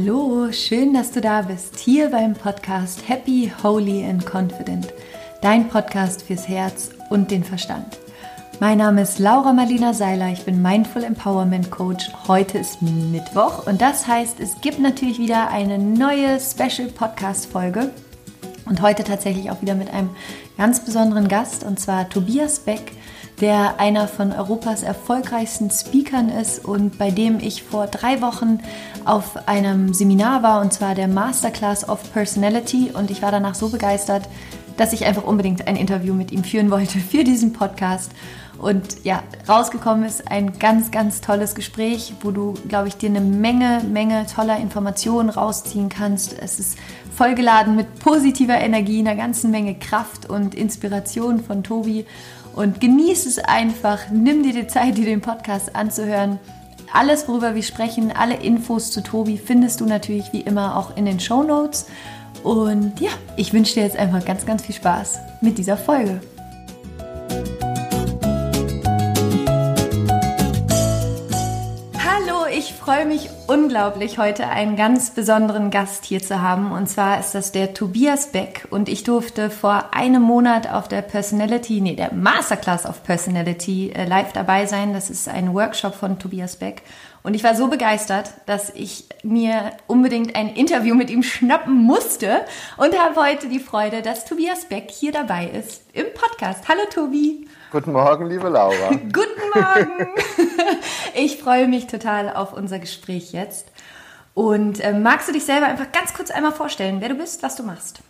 Hallo, schön, dass du da bist, hier beim Podcast Happy, Holy and Confident, dein Podcast fürs Herz und den Verstand. Mein Name ist Laura Marlina Seiler, ich bin Mindful Empowerment Coach. Heute ist Mittwoch und das heißt, es gibt natürlich wieder eine neue Special Podcast Folge. Und heute tatsächlich auch wieder mit einem ganz besonderen Gast und zwar Tobias Beck der einer von Europas erfolgreichsten Speakern ist und bei dem ich vor drei Wochen auf einem Seminar war und zwar der Masterclass of Personality und ich war danach so begeistert, dass ich einfach unbedingt ein Interview mit ihm führen wollte für diesen Podcast. Und ja, rausgekommen ist ein ganz, ganz tolles Gespräch, wo du, glaube ich, dir eine Menge, Menge toller Informationen rausziehen kannst. Es ist vollgeladen mit positiver Energie, einer ganzen Menge Kraft und Inspiration von Tobi und genieß es einfach. Nimm dir die Zeit, dir den Podcast anzuhören. Alles, worüber wir sprechen, alle Infos zu Tobi findest du natürlich wie immer auch in den Show Notes. Und ja, ich wünsche dir jetzt einfach ganz, ganz viel Spaß mit dieser Folge. Ich freue mich unglaublich, heute einen ganz besonderen Gast hier zu haben. Und zwar ist das der Tobias Beck. Und ich durfte vor einem Monat auf der Personality, nee, der Masterclass of Personality äh, live dabei sein. Das ist ein Workshop von Tobias Beck. Und ich war so begeistert, dass ich mir unbedingt ein Interview mit ihm schnappen musste und habe heute die Freude, dass Tobias Beck hier dabei ist im Podcast. Hallo Tobi. Guten Morgen, liebe Laura. Guten Morgen. Ich freue mich total auf unser Gespräch jetzt. Und äh, magst du dich selber einfach ganz kurz einmal vorstellen, wer du bist, was du machst?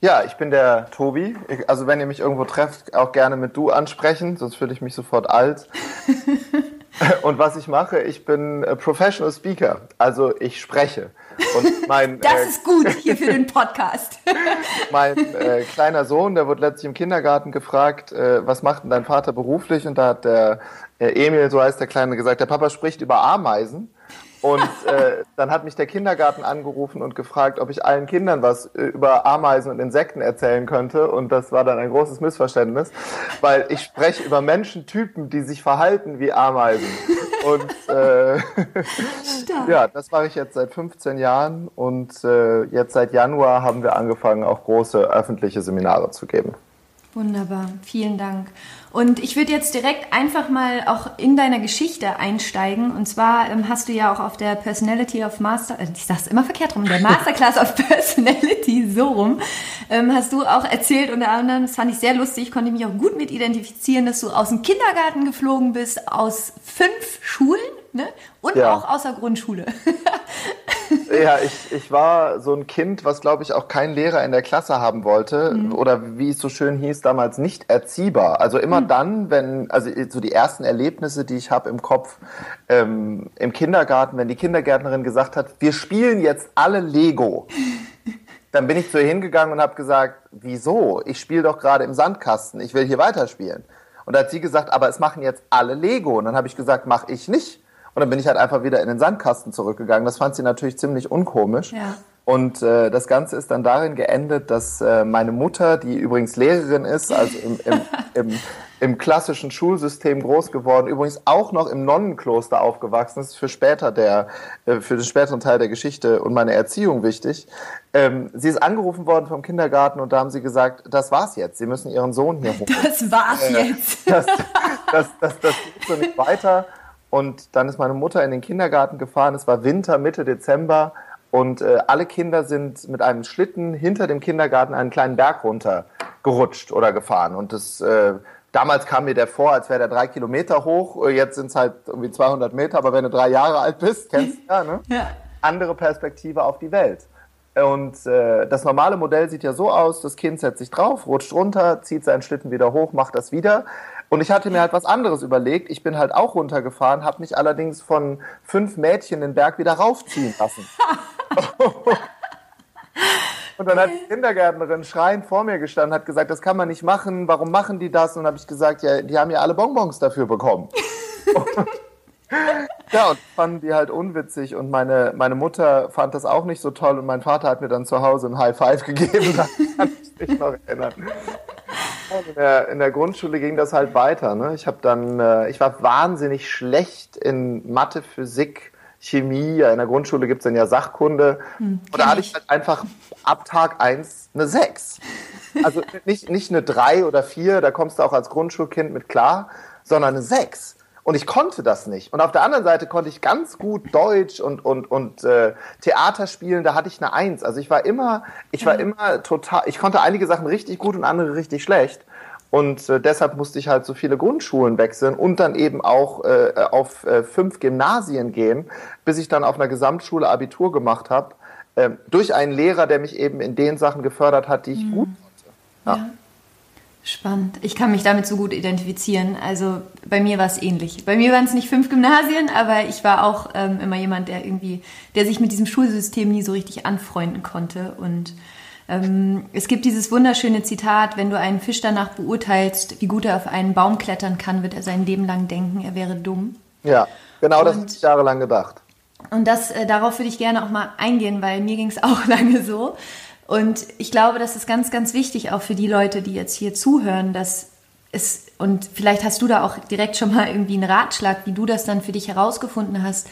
Ja, ich bin der Tobi. Ich, also wenn ihr mich irgendwo trefft, auch gerne mit du ansprechen, sonst fühle ich mich sofort alt. Und was ich mache, ich bin Professional Speaker, also ich spreche. Und mein, das äh, ist gut hier für den Podcast. mein äh, kleiner Sohn, der wurde letztlich im Kindergarten gefragt, äh, was macht denn dein Vater beruflich? Und da hat der äh, Emil, so heißt der Kleine, gesagt, der Papa spricht über Ameisen. Und äh, dann hat mich der Kindergarten angerufen und gefragt, ob ich allen Kindern was äh, über Ameisen und Insekten erzählen könnte. Und das war dann ein großes Missverständnis, weil ich spreche über Menschentypen, die sich verhalten wie Ameisen. Und äh, ja, das mache ich jetzt seit 15 Jahren und äh, jetzt seit Januar haben wir angefangen, auch große öffentliche Seminare zu geben. Wunderbar, vielen Dank. Und ich würde jetzt direkt einfach mal auch in deiner Geschichte einsteigen. Und zwar ähm, hast du ja auch auf der Personality of Master, äh, ich sag's immer verkehrt rum, der Masterclass of Personality, so rum, ähm, hast du auch erzählt, unter anderem, das fand ich sehr lustig, konnte mich auch gut mit identifizieren, dass du aus dem Kindergarten geflogen bist, aus fünf Schulen ne? und ja. auch aus der Grundschule. ja, ich, ich war so ein Kind, was glaube ich auch kein Lehrer in der Klasse haben wollte mhm. oder wie es so schön hieß damals, nicht erziehbar. Also immer mhm. dann, wenn, also so die ersten Erlebnisse, die ich habe im Kopf ähm, im Kindergarten, wenn die Kindergärtnerin gesagt hat, wir spielen jetzt alle Lego. Dann bin ich zu ihr hingegangen und habe gesagt, wieso? Ich spiele doch gerade im Sandkasten, ich will hier weiterspielen. Und da hat sie gesagt, aber es machen jetzt alle Lego. Und dann habe ich gesagt, mach ich nicht. Und dann bin ich halt einfach wieder in den Sandkasten zurückgegangen. Das fand sie natürlich ziemlich unkomisch. Ja. Und äh, das Ganze ist dann darin geendet, dass äh, meine Mutter, die übrigens Lehrerin ist, also im, im, im, im klassischen Schulsystem groß geworden, übrigens auch noch im Nonnenkloster aufgewachsen ist, für später der, äh, für den späteren Teil der Geschichte und meine Erziehung wichtig. Ähm, sie ist angerufen worden vom Kindergarten und da haben sie gesagt, das war's jetzt. Sie müssen ihren Sohn hier holen. Das war's äh, jetzt. Das, das, das, das geht so nicht weiter. Und dann ist meine Mutter in den Kindergarten gefahren. Es war Winter, Mitte Dezember. Und äh, alle Kinder sind mit einem Schlitten hinter dem Kindergarten einen kleinen Berg runter gerutscht oder gefahren. Und das, äh, damals kam mir der vor, als wäre der drei Kilometer hoch. Jetzt sind es halt irgendwie 200 Meter. Aber wenn du drei Jahre alt bist, kennst du ja, ne? Ja. Andere Perspektive auf die Welt. Und äh, das normale Modell sieht ja so aus, das Kind setzt sich drauf, rutscht runter, zieht seinen Schlitten wieder hoch, macht das wieder. Und ich hatte mir halt was anderes überlegt. Ich bin halt auch runtergefahren, habe mich allerdings von fünf Mädchen den Berg wieder raufziehen lassen. Und dann hat die Kindergärtnerin schreiend vor mir gestanden, hat gesagt, das kann man nicht machen, warum machen die das? Und dann habe ich gesagt, ja, die haben ja alle Bonbons dafür bekommen. ja, und fanden die halt unwitzig und meine, meine Mutter fand das auch nicht so toll und mein Vater hat mir dann zu Hause ein High Five gegeben, da kann ich mich noch erinnern. In der, in der, Grundschule ging das halt weiter. Ne? Ich habe dann, äh, ich war wahnsinnig schlecht in Mathe, Physik, Chemie, ja, in der Grundschule gibt es dann ja Sachkunde. Hm, und da hatte ich halt einfach ab Tag 1 eine 6. Also nicht, nicht eine 3 oder 4, da kommst du auch als Grundschulkind mit klar, sondern eine 6. Und ich konnte das nicht. Und auf der anderen Seite konnte ich ganz gut Deutsch und, und, und äh, Theater spielen, da hatte ich eine Eins. Also ich war immer, ich war immer total, ich konnte einige Sachen richtig gut und andere richtig schlecht. Und äh, deshalb musste ich halt so viele Grundschulen wechseln und dann eben auch äh, auf äh, fünf Gymnasien gehen, bis ich dann auf einer Gesamtschule Abitur gemacht habe. Äh, durch einen Lehrer, der mich eben in den Sachen gefördert hat, die ich mhm. gut konnte. Ja. ja. Spannend. Ich kann mich damit so gut identifizieren. Also bei mir war es ähnlich. Bei mir waren es nicht fünf Gymnasien, aber ich war auch ähm, immer jemand, der irgendwie, der sich mit diesem Schulsystem nie so richtig anfreunden konnte. Und ähm, es gibt dieses wunderschöne Zitat, wenn du einen Fisch danach beurteilst, wie gut er auf einen Baum klettern kann, wird er sein Leben lang denken, er wäre dumm. Ja, genau das habe ich jahrelang gedacht. Und das, äh, darauf würde ich gerne auch mal eingehen, weil mir ging es auch lange so. Und ich glaube, das ist ganz, ganz wichtig auch für die Leute, die jetzt hier zuhören, dass es, und vielleicht hast du da auch direkt schon mal irgendwie einen Ratschlag, wie du das dann für dich herausgefunden hast.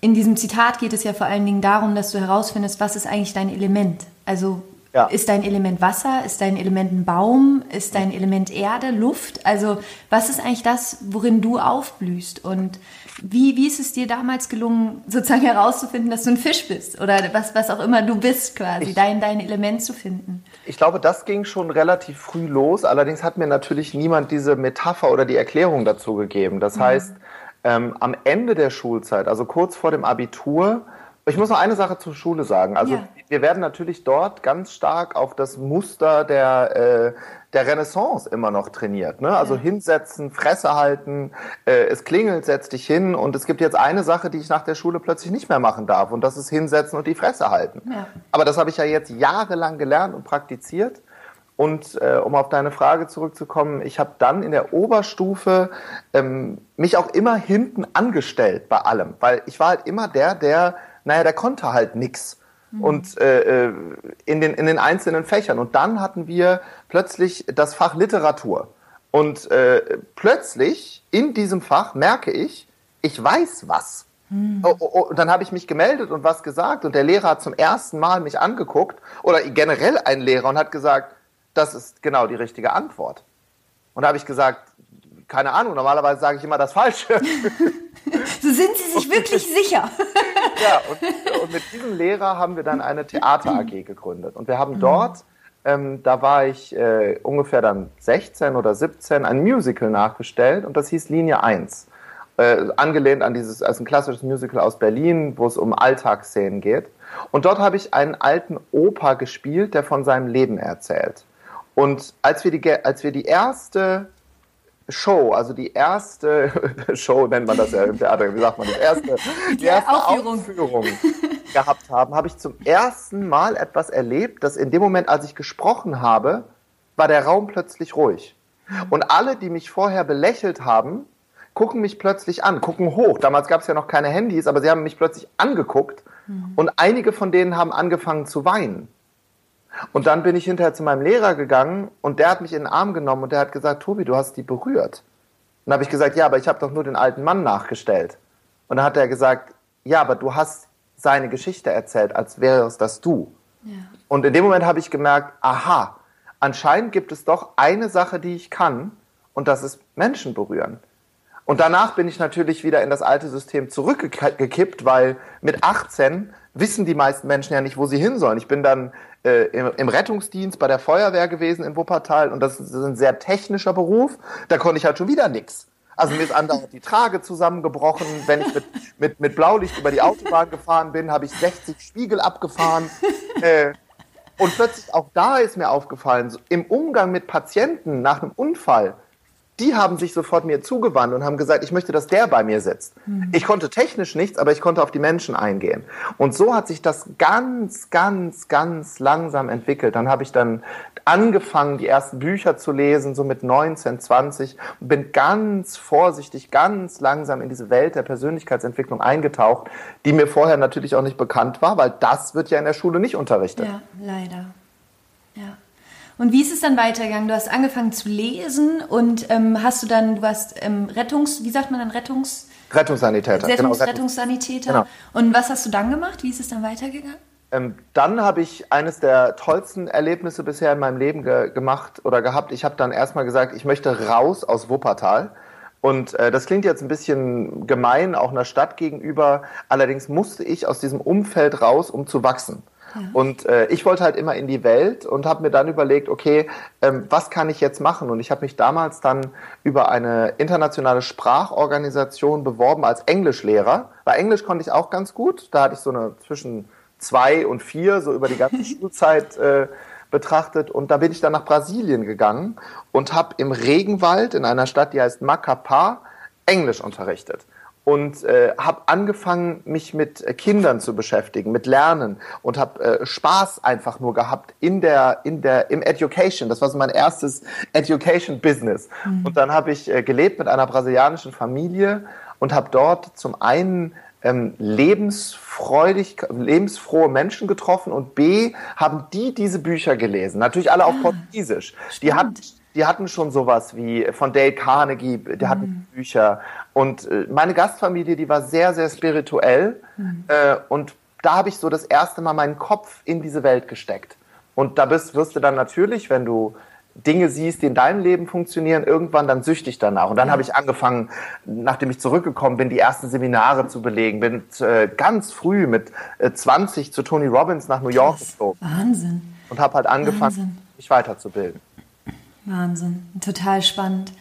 In diesem Zitat geht es ja vor allen Dingen darum, dass du herausfindest, was ist eigentlich dein Element? Also ja. Ist dein Element Wasser? Ist dein Element ein Baum? Ist dein Element Erde, Luft? Also was ist eigentlich das, worin du aufblühst? Und wie, wie ist es dir damals gelungen, sozusagen herauszufinden, dass du ein Fisch bist? Oder was, was auch immer du bist quasi, ich, dein, dein Element zu finden? Ich glaube, das ging schon relativ früh los. Allerdings hat mir natürlich niemand diese Metapher oder die Erklärung dazu gegeben. Das mhm. heißt, ähm, am Ende der Schulzeit, also kurz vor dem Abitur, ich muss noch eine Sache zur Schule sagen. Also ja. wir werden natürlich dort ganz stark auf das Muster der, äh, der Renaissance immer noch trainiert. Ne? Also ja. hinsetzen, Fresse halten, äh, es klingelt, setz dich hin. Und es gibt jetzt eine Sache, die ich nach der Schule plötzlich nicht mehr machen darf. Und das ist hinsetzen und die Fresse halten. Ja. Aber das habe ich ja jetzt jahrelang gelernt und praktiziert. Und äh, um auf deine Frage zurückzukommen, ich habe dann in der Oberstufe ähm, mich auch immer hinten angestellt bei allem, weil ich war halt immer der, der naja, der konnte halt nichts. Mhm. Und äh, äh, in, den, in den einzelnen Fächern. Und dann hatten wir plötzlich das Fach Literatur. Und äh, plötzlich in diesem Fach merke ich, ich weiß was. Hm. Oh, oh, oh, und dann habe ich mich gemeldet und was gesagt und der Lehrer hat zum ersten Mal mich angeguckt oder generell ein Lehrer und hat gesagt, das ist genau die richtige Antwort. Und da habe ich gesagt, keine Ahnung, normalerweise sage ich immer das Falsche. so sind Sie sich wirklich sicher. ja, und, und, mit diesem Lehrer haben wir dann eine Theater AG gegründet. Und wir haben mhm. dort, ähm, da war ich äh, ungefähr dann 16 oder 17, ein Musical nachgestellt und das hieß Linie 1. Äh, angelehnt an dieses, als ein klassisches Musical aus Berlin, wo es um Alltagsszenen geht. Und dort habe ich einen alten Opa gespielt, der von seinem Leben erzählt. Und als wir die, als wir die erste Show, also die erste Show nennt man das ja im Theater, wie sagt man das, erste, die erste Aufführung, Aufführung gehabt haben, habe ich zum ersten Mal etwas erlebt, dass in dem Moment, als ich gesprochen habe, war der Raum plötzlich ruhig. Und alle, die mich vorher belächelt haben, gucken mich plötzlich an, gucken hoch. Damals gab es ja noch keine Handys, aber sie haben mich plötzlich angeguckt mhm. und einige von denen haben angefangen zu weinen. Und dann bin ich hinterher zu meinem Lehrer gegangen und der hat mich in den Arm genommen und der hat gesagt, Tobi, du hast die berührt. Und dann habe ich gesagt, ja, aber ich habe doch nur den alten Mann nachgestellt. Und dann hat er gesagt, ja, aber du hast seine Geschichte erzählt, als wäre es das du. Ja. Und in dem Moment habe ich gemerkt, aha, anscheinend gibt es doch eine Sache, die ich kann, und das ist Menschen berühren. Und danach bin ich natürlich wieder in das alte System zurückgekippt, weil mit 18 wissen die meisten Menschen ja nicht, wo sie hin sollen. Ich bin dann äh, im, im, Rettungsdienst bei der Feuerwehr gewesen in Wuppertal und das ist, ein sehr technischer Beruf. Da konnte ich halt schon wieder nichts. Also mir ist andauernd die Trage zusammengebrochen. Wenn ich mit, mit, mit Blaulicht über die Autobahn gefahren bin, habe ich 60 Spiegel abgefahren. Äh, und plötzlich auch da ist mir aufgefallen, so im Umgang mit Patienten nach einem Unfall, die haben sich sofort mir zugewandt und haben gesagt, ich möchte, dass der bei mir sitzt. Mhm. Ich konnte technisch nichts, aber ich konnte auf die Menschen eingehen. Und so hat sich das ganz, ganz, ganz langsam entwickelt. Dann habe ich dann angefangen, die ersten Bücher zu lesen, so mit 19, 20 und bin ganz vorsichtig, ganz langsam in diese Welt der Persönlichkeitsentwicklung eingetaucht, die mir vorher natürlich auch nicht bekannt war, weil das wird ja in der Schule nicht unterrichtet. Ja, leider. Und wie ist es dann weitergegangen? Du hast angefangen zu lesen und ähm, hast du dann, du hast ähm, Rettungs, wie sagt man dann, Rettungs... Rettungssanitäter. Selbstmordrettungssanitäter. Genau. Und was hast du dann gemacht? Wie ist es dann weitergegangen? Ähm, dann habe ich eines der tollsten Erlebnisse bisher in meinem Leben ge gemacht oder gehabt. Ich habe dann erstmal gesagt, ich möchte raus aus Wuppertal. Und äh, das klingt jetzt ein bisschen gemein, auch einer Stadt gegenüber. Allerdings musste ich aus diesem Umfeld raus, um zu wachsen. Ja. Und äh, ich wollte halt immer in die Welt und habe mir dann überlegt, okay, ähm, was kann ich jetzt machen? Und ich habe mich damals dann über eine internationale Sprachorganisation beworben als Englischlehrer. Bei Englisch konnte ich auch ganz gut. Da hatte ich so eine zwischen zwei und vier, so über die ganze Schulzeit äh, betrachtet. Und da bin ich dann nach Brasilien gegangen und habe im Regenwald in einer Stadt, die heißt Macapá, Englisch unterrichtet und äh, habe angefangen, mich mit äh, Kindern zu beschäftigen, mit Lernen und habe äh, Spaß einfach nur gehabt in der in der im Education. Das war so mein erstes Education Business. Mhm. Und dann habe ich äh, gelebt mit einer brasilianischen Familie und habe dort zum einen ähm, lebensfreudig, lebensfrohe Menschen getroffen und B, haben die diese Bücher gelesen. Natürlich alle auf ah, Portugiesisch. Die, hat, die hatten schon sowas wie von Dale Carnegie, die hatten mhm. Bücher. Und äh, meine Gastfamilie, die war sehr, sehr spirituell. Mhm. Äh, und da habe ich so das erste Mal meinen Kopf in diese Welt gesteckt. Und da bist, wirst du dann natürlich, wenn du Dinge siehst, die in deinem Leben funktionieren, irgendwann dann süchtig danach. Und dann ja. habe ich angefangen, nachdem ich zurückgekommen bin, die ersten Seminare zu belegen. Bin äh, ganz früh mit äh, 20 zu Tony Robbins nach New York geflogen. Wahnsinn. Und habe halt angefangen, Wahnsinn. mich weiterzubilden. Wahnsinn. Total spannend.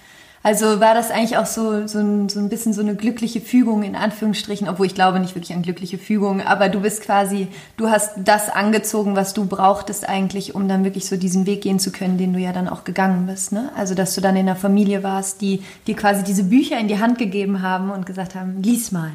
Also war das eigentlich auch so, so, ein, so ein bisschen so eine glückliche Fügung in Anführungsstrichen, obwohl ich glaube nicht wirklich an glückliche Fügung, aber du bist quasi, du hast das angezogen, was du brauchtest eigentlich, um dann wirklich so diesen Weg gehen zu können, den du ja dann auch gegangen bist. Ne? Also dass du dann in einer Familie warst, die dir quasi diese Bücher in die Hand gegeben haben und gesagt haben, lies mal.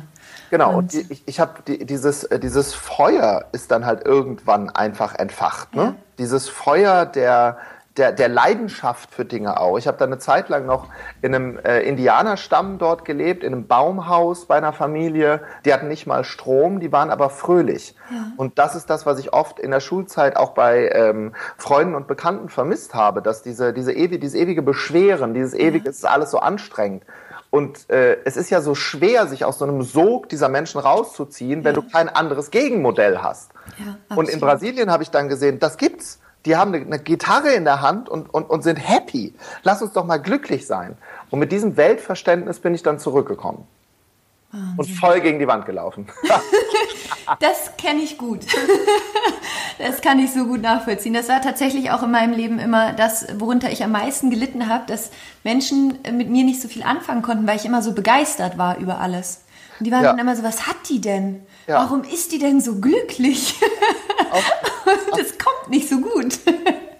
Genau, und, und ich, ich habe die, dieses, äh, dieses Feuer ist dann halt irgendwann einfach entfacht. Ne? Ja. Dieses Feuer der, der, der Leidenschaft für Dinge auch. Ich habe da eine Zeit lang noch in einem äh, Indianerstamm dort gelebt, in einem Baumhaus bei einer Familie. Die hatten nicht mal Strom, die waren aber fröhlich. Ja. Und das ist das, was ich oft in der Schulzeit auch bei ähm, Freunden und Bekannten vermisst habe, dass diese, diese ewige, dieses ewige Beschweren, dieses ewige, ja. ist alles so anstrengend. Und äh, es ist ja so schwer, sich aus so einem Sog dieser Menschen rauszuziehen, wenn ja. du kein anderes Gegenmodell hast. Ja, und in Brasilien habe ich dann gesehen, das gibt's die haben eine, Gitarre in der Hand und, und, und sind happy. Lass uns doch mal glücklich sein. Und mit diesem Weltverständnis bin ich dann zurückgekommen. Wahnsinn. Und voll gegen die Wand gelaufen. das kenne ich gut. das kann ich so gut nachvollziehen. Das war tatsächlich auch in meinem Leben immer das, worunter ich am meisten gelitten habe, dass Menschen mit mir nicht so viel anfangen konnten, weil ich immer so begeistert war über alles. Und die waren ja. dann immer so, was hat die denn? Ja. Warum ist die denn so glücklich? das kommt nicht so gut.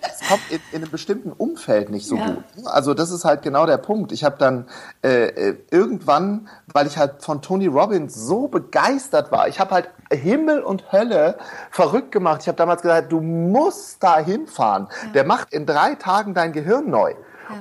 Es kommt in, in, einem bestimmten Umfeld nicht so ja. gut. Also das ist halt genau der Punkt. Ich habe dann äh, äh, irgendwann, weil ich halt von Tony Robbins so begeistert war, ich habe halt Himmel und Hölle verrückt gemacht. Ich habe damals gesagt, du musst da hinfahren. Ja. Der macht in drei Tagen dein Gehirn neu.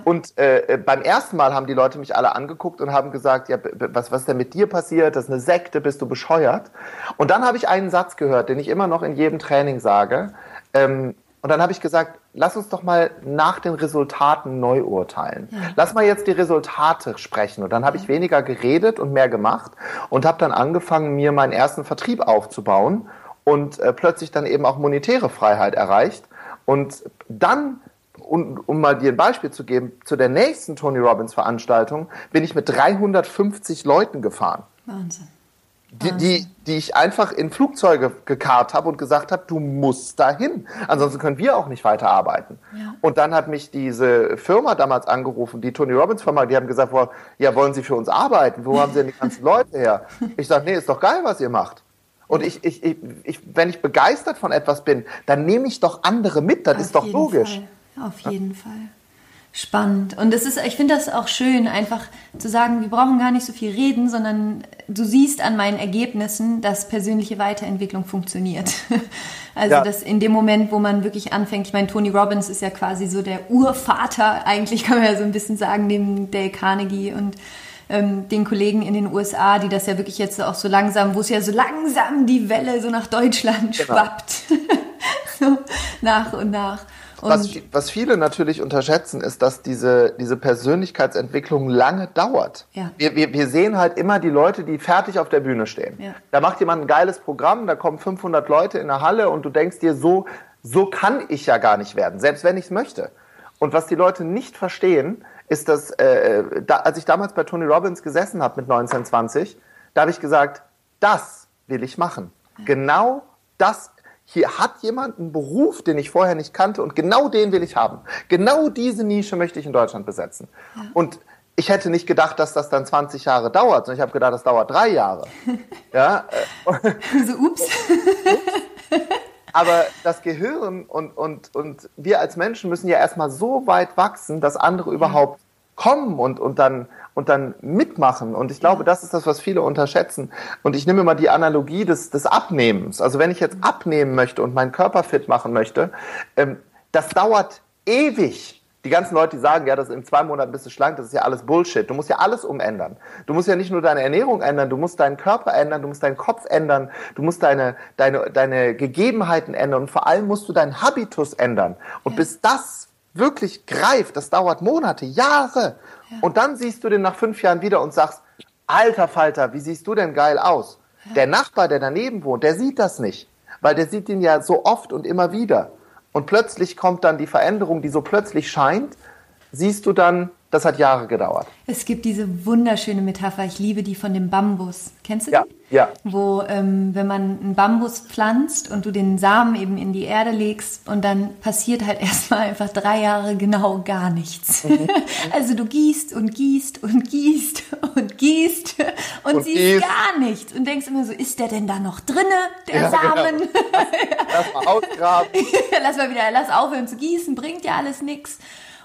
Und äh, äh, beim ersten Mal haben die Leute mich alle angeguckt und haben gesagt, ja, was, was ist denn mit dir passiert? Das ist eine Sekte, bist du bescheuert? Und dann habe ich einen Satz gehört, den ich immer noch in jedem Training sage. Ähm, und dann habe ich gesagt, lass uns doch mal nach den Resultaten neu urteilen. Ja. Lass mal jetzt die Resultate sprechen. Und dann habe ich weniger geredet und mehr gemacht und habe dann angefangen, mir meinen ersten Vertrieb aufzubauen und äh, plötzlich dann eben auch monetäre Freiheit erreicht. Und dann und um mal dir ein Beispiel zu geben, zu der nächsten Tony Robbins Veranstaltung bin ich mit 350 Leuten gefahren. Wahnsinn. Die, die, die ich einfach in Flugzeuge gekarrt habe und gesagt habe, du musst dahin. Ansonsten können wir auch nicht weiterarbeiten. Ja. Und dann hat mich diese Firma damals angerufen, die Tony Robbins Firma, die haben gesagt, ja, wollen Sie für uns arbeiten? Wo haben Sie denn die ganzen Leute her? Ich sage, nee, ist doch geil, was ihr macht. Und ich, ich, ich, wenn ich begeistert von etwas bin, dann nehme ich doch andere mit, das Auf ist doch logisch. Fall auf jeden Fall. Spannend. Und es ist, ich finde das auch schön, einfach zu sagen, wir brauchen gar nicht so viel reden, sondern du siehst an meinen Ergebnissen, dass persönliche Weiterentwicklung funktioniert. Also, ja. dass in dem Moment, wo man wirklich anfängt, ich meine, Tony Robbins ist ja quasi so der Urvater, eigentlich kann man ja so ein bisschen sagen, neben Dale Carnegie und ähm, den Kollegen in den USA, die das ja wirklich jetzt auch so langsam, wo es ja so langsam die Welle so nach Deutschland genau. schwappt. so nach und nach. Was, was, viele natürlich unterschätzen, ist, dass diese, diese Persönlichkeitsentwicklung lange dauert. Ja. Wir, wir, wir sehen halt immer die Leute, die fertig auf der Bühne stehen. Ja. Da macht jemand ein geiles Programm, da kommen 500 Leute in der Halle und du denkst dir, so, so kann ich ja gar nicht werden, selbst wenn ich es möchte. Und was die Leute nicht verstehen, ist, dass, äh, da, als ich damals bei Tony Robbins gesessen habe mit 1920, da habe ich gesagt, das will ich machen. Genau das hier hat jemand einen Beruf, den ich vorher nicht kannte und genau den will ich haben. Genau diese Nische möchte ich in Deutschland besetzen. Ja. Und ich hätte nicht gedacht, dass das dann 20 Jahre dauert, sondern ich habe gedacht, das dauert drei Jahre. ja. Äh, so, ups. Aber das Gehirn und, und, und wir als Menschen müssen ja erstmal so weit wachsen, dass andere überhaupt kommen und, und dann und dann mitmachen. Und ich glaube, das ist das, was viele unterschätzen. Und ich nehme mal die Analogie des, des Abnehmens. Also wenn ich jetzt abnehmen möchte und meinen Körper fit machen möchte, ähm, das dauert ewig. Die ganzen Leute, die sagen, ja, das in zwei Monaten bist du schlank, das ist ja alles Bullshit. Du musst ja alles umändern. Du musst ja nicht nur deine Ernährung ändern, du musst deinen Körper ändern, du musst deinen Kopf ändern, du musst deine, deine, deine Gegebenheiten ändern und vor allem musst du deinen Habitus ändern. Und ja. bis das wirklich greift, das dauert Monate, Jahre. Und dann siehst du den nach fünf Jahren wieder und sagst, alter Falter, wie siehst du denn geil aus? Ja. Der Nachbar, der daneben wohnt, der sieht das nicht, weil der sieht ihn ja so oft und immer wieder. Und plötzlich kommt dann die Veränderung, die so plötzlich scheint, siehst du dann, das hat Jahre gedauert. Es gibt diese wunderschöne Metapher, ich liebe die von dem Bambus. Kennst du die? Ja. Ja. Wo, ähm, wenn man einen Bambus pflanzt und du den Samen eben in die Erde legst und dann passiert halt erstmal einfach drei Jahre genau gar nichts. Mhm. also du gießt und gießt und gießt und gießt und, und siehst gießt. gar nichts und denkst immer so, ist der denn da noch drinne, der ja, genau. Samen? Genau. Lass mal ausgraben. lass mal wieder, lass aufhören zu gießen, bringt ja alles nichts.